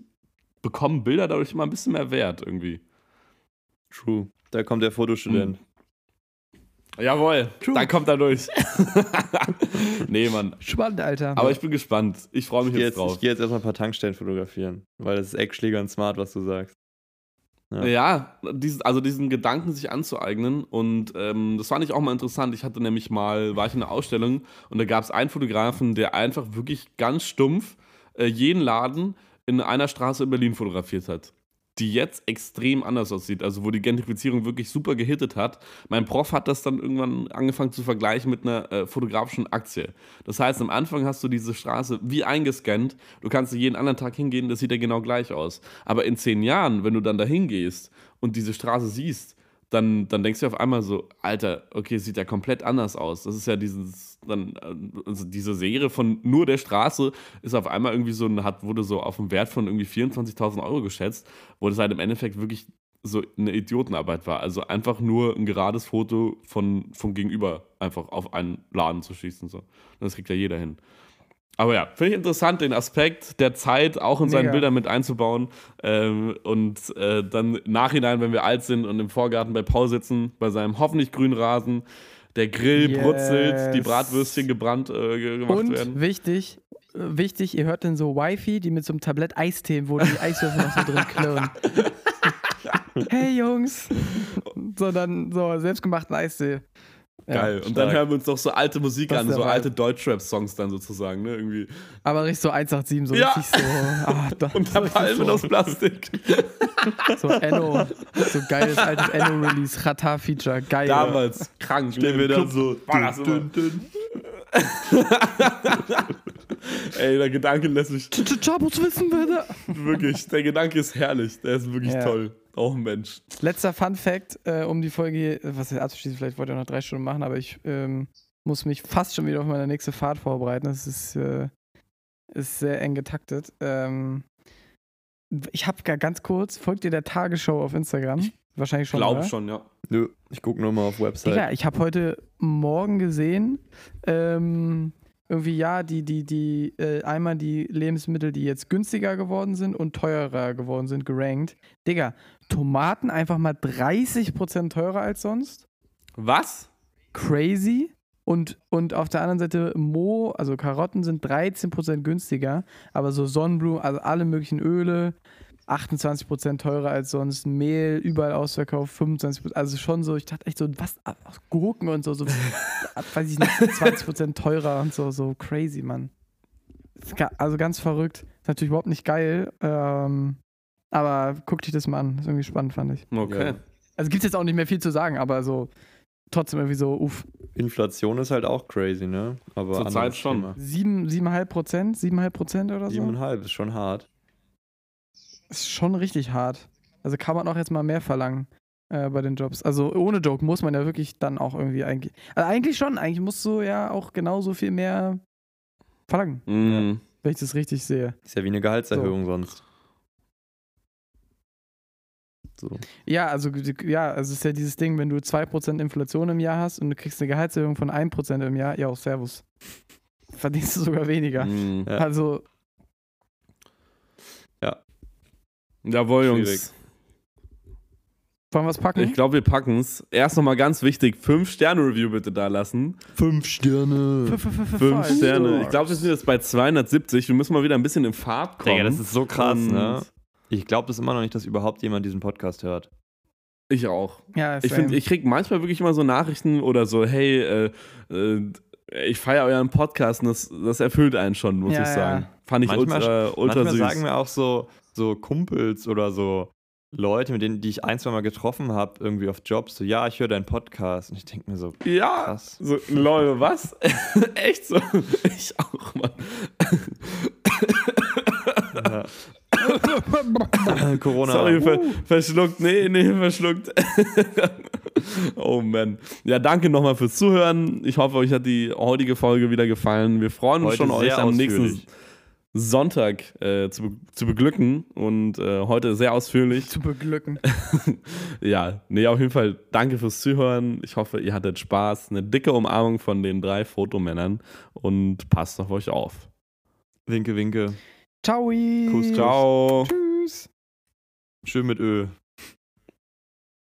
bekommen Bilder dadurch immer ein bisschen mehr Wert irgendwie. True. Da kommt der Fotostudent. Jawohl, True. da kommt er durch. nee, Mann. Spannend, Alter. Aber ich bin gespannt. Ich freue mich ich jetzt, jetzt, drauf. Ich gehe jetzt erstmal ein paar Tankstellen fotografieren, weil das ist Eckschläger und smart, was du sagst. Ja, ja diesen, also diesen Gedanken sich anzueignen. Und ähm, das fand ich auch mal interessant. Ich hatte nämlich mal, war ich in einer Ausstellung und da gab es einen Fotografen, der einfach wirklich ganz stumpf äh, jeden Laden in einer Straße in Berlin fotografiert hat die jetzt extrem anders aussieht, also wo die Gentrifizierung wirklich super gehittet hat. Mein Prof hat das dann irgendwann angefangen zu vergleichen mit einer äh, fotografischen Aktie. Das heißt, am Anfang hast du diese Straße wie eingescannt, du kannst jeden anderen Tag hingehen, das sieht ja genau gleich aus. Aber in zehn Jahren, wenn du dann da hingehst und diese Straße siehst, dann, dann denkst du auf einmal so, Alter, okay, sieht ja komplett anders aus. Das ist ja dieses, dann, also diese Serie von nur der Straße ist auf einmal irgendwie so, hat, wurde so auf einen Wert von irgendwie 24.000 Euro geschätzt, wo das halt im Endeffekt wirklich so eine Idiotenarbeit war. Also einfach nur ein gerades Foto von, von gegenüber einfach auf einen Laden zu schießen. So. Das kriegt ja jeder hin. Aber ja, finde ich interessant, den Aspekt der Zeit auch in seinen Mega. Bildern mit einzubauen. Ähm, und äh, dann im Nachhinein, wenn wir alt sind und im Vorgarten bei Paul sitzen, bei seinem hoffentlich grünen Rasen, der Grill Yes. brutzelt, die Bratwürstchen gebrannt äh, ge- gemacht Und werden. wichtig, äh, wichtig, ihr hört dann so Wifi, die mit so einem Tablett Eistee, wo die Eiswürfel noch so drin klirren. hey Jungs! So dann so selbstgemachten Eistee. Ja. Geil. Und dann hören wir uns doch so alte Musik Das an, so alte Deutschrap-Songs dann sozusagen, ne? Irgendwie. Aber richtig so 187, so Ja. richtig so. Ah, da, Und richtig Palmen so, aus Plastik. so Enno, so geiles altes Enno-Release, Rata-Feature, geil. Damals krank. Stehen ne? wir dann so. war das immer. Ey, der Gedanke lässt mich Chabos wissen würde. wirklich, der Gedanke ist herrlich. Der ist wirklich Ja. toll. Auch ein Mensch. Letzter Fun Fact, äh, um die Folge hier, was jetzt abzuschließen, vielleicht wollt ihr noch drei Stunden machen, aber ich ähm, muss mich fast schon wieder auf meine nächste Fahrt vorbereiten. Das ist, äh, ist sehr eng getaktet. Ähm, ich habe gar ganz kurz, folgt ihr der Tagesschau auf Instagram? Wahrscheinlich schon. Glaube oder? schon, ja. Nö, ich gucke nur mal auf Website. Digga, ich habe heute Morgen gesehen, ähm, irgendwie ja, die, die, die, äh, einmal die Lebensmittel, die jetzt günstiger geworden sind und teurer geworden sind, gerankt. Digga, Tomaten einfach mal 30% teurer als sonst. Was? Crazy. Und, und auf der anderen Seite Mo, also Karotten sind 13% günstiger, aber so Sonnenblumen, also alle möglichen Öle, 28% teurer als sonst, Mehl überall ausverkauft, 25%, also schon so, ich dachte echt so, was, Gurken und so, so weiß ich nicht, 20% teurer und so, so crazy, Mann. Also ganz verrückt, ist natürlich überhaupt nicht geil, ähm, aber guck dich das mal an, ist irgendwie spannend, fand ich. Okay. Ja. Also gibt es jetzt auch nicht mehr viel zu sagen, aber so trotzdem irgendwie so, uff, Inflation ist halt auch crazy, ne? Aber Zur anderes Zeit schon. Thema. Sieben, siebeneinhalb Prozent, siebeneinhalb Prozent oder so. Siebeneinhalb ist schon hart. Ist schon richtig hart. Also kann man auch jetzt mal mehr verlangen äh, bei den Jobs. Also ohne Joke muss man ja wirklich dann auch irgendwie eigentlich. Also eigentlich schon, eigentlich musst du ja auch genauso viel mehr verlangen, Mhm. wenn ich das richtig sehe. Ist ja wie eine Gehaltserhöhung sonst. So. Ja, also ja, also es ist ja dieses Ding, wenn du 2% Inflation im Jahr hast und du kriegst eine Gehaltserhöhung von 1% im Jahr, ja, auch Servus. Verdienst du sogar weniger. Mhm. Ja. Also, Jawohl, Schwierig. Jungs. wollen wir es packen? Ich glaube, wir packen es. Erst nochmal ganz wichtig: 5-Sterne-Review bitte da lassen. Fünf Sterne. Fünf- fünf- fünf- 5 fünf. Sterne. Ich glaube, wir sind jetzt bei 270. Wir müssen mal wieder ein bisschen in Fahrt kommen. Digga, das ist so krass, Und ne? Ich glaube das immer noch nicht, dass überhaupt jemand diesen Podcast hört. Ich auch. Ja, Ich finde, ich krieg manchmal wirklich immer so Nachrichten oder so, hey, äh, äh, ich feiere euren Podcast und das, das erfüllt einen schon, muss Ja, ich ja. sagen. Fand ich Manchmal- ultra, ultra Manchmal süß. sagen mir auch so, so Kumpels oder so Leute, mit denen, die ich ein, zwei Mal getroffen habe, irgendwie auf Jobs, so, ja, ich höre deinen Podcast. Und ich denke mir so, ja, krass. so, lol, was? Echt so? Ich auch, Mann. Corona. Sorry, ver verschluckt. Nee, nee, verschluckt. oh man. Ja, danke nochmal fürs Zuhören. Ich hoffe, euch hat die heutige Folge wieder gefallen. Wir freuen uns Heute schon, euch am nächsten. Sonntag äh, zu, zu beglücken und äh, heute sehr ausführlich. zu beglücken. Ja, nee, auf jeden Fall danke fürs Zuhören. Ich hoffe, ihr hattet Spaß. Eine dicke Umarmung von den drei Fotomännern und passt auf euch auf. Winke, winke. Ciao. Kuss, Ciao. Tschüss. Schön mit Öl.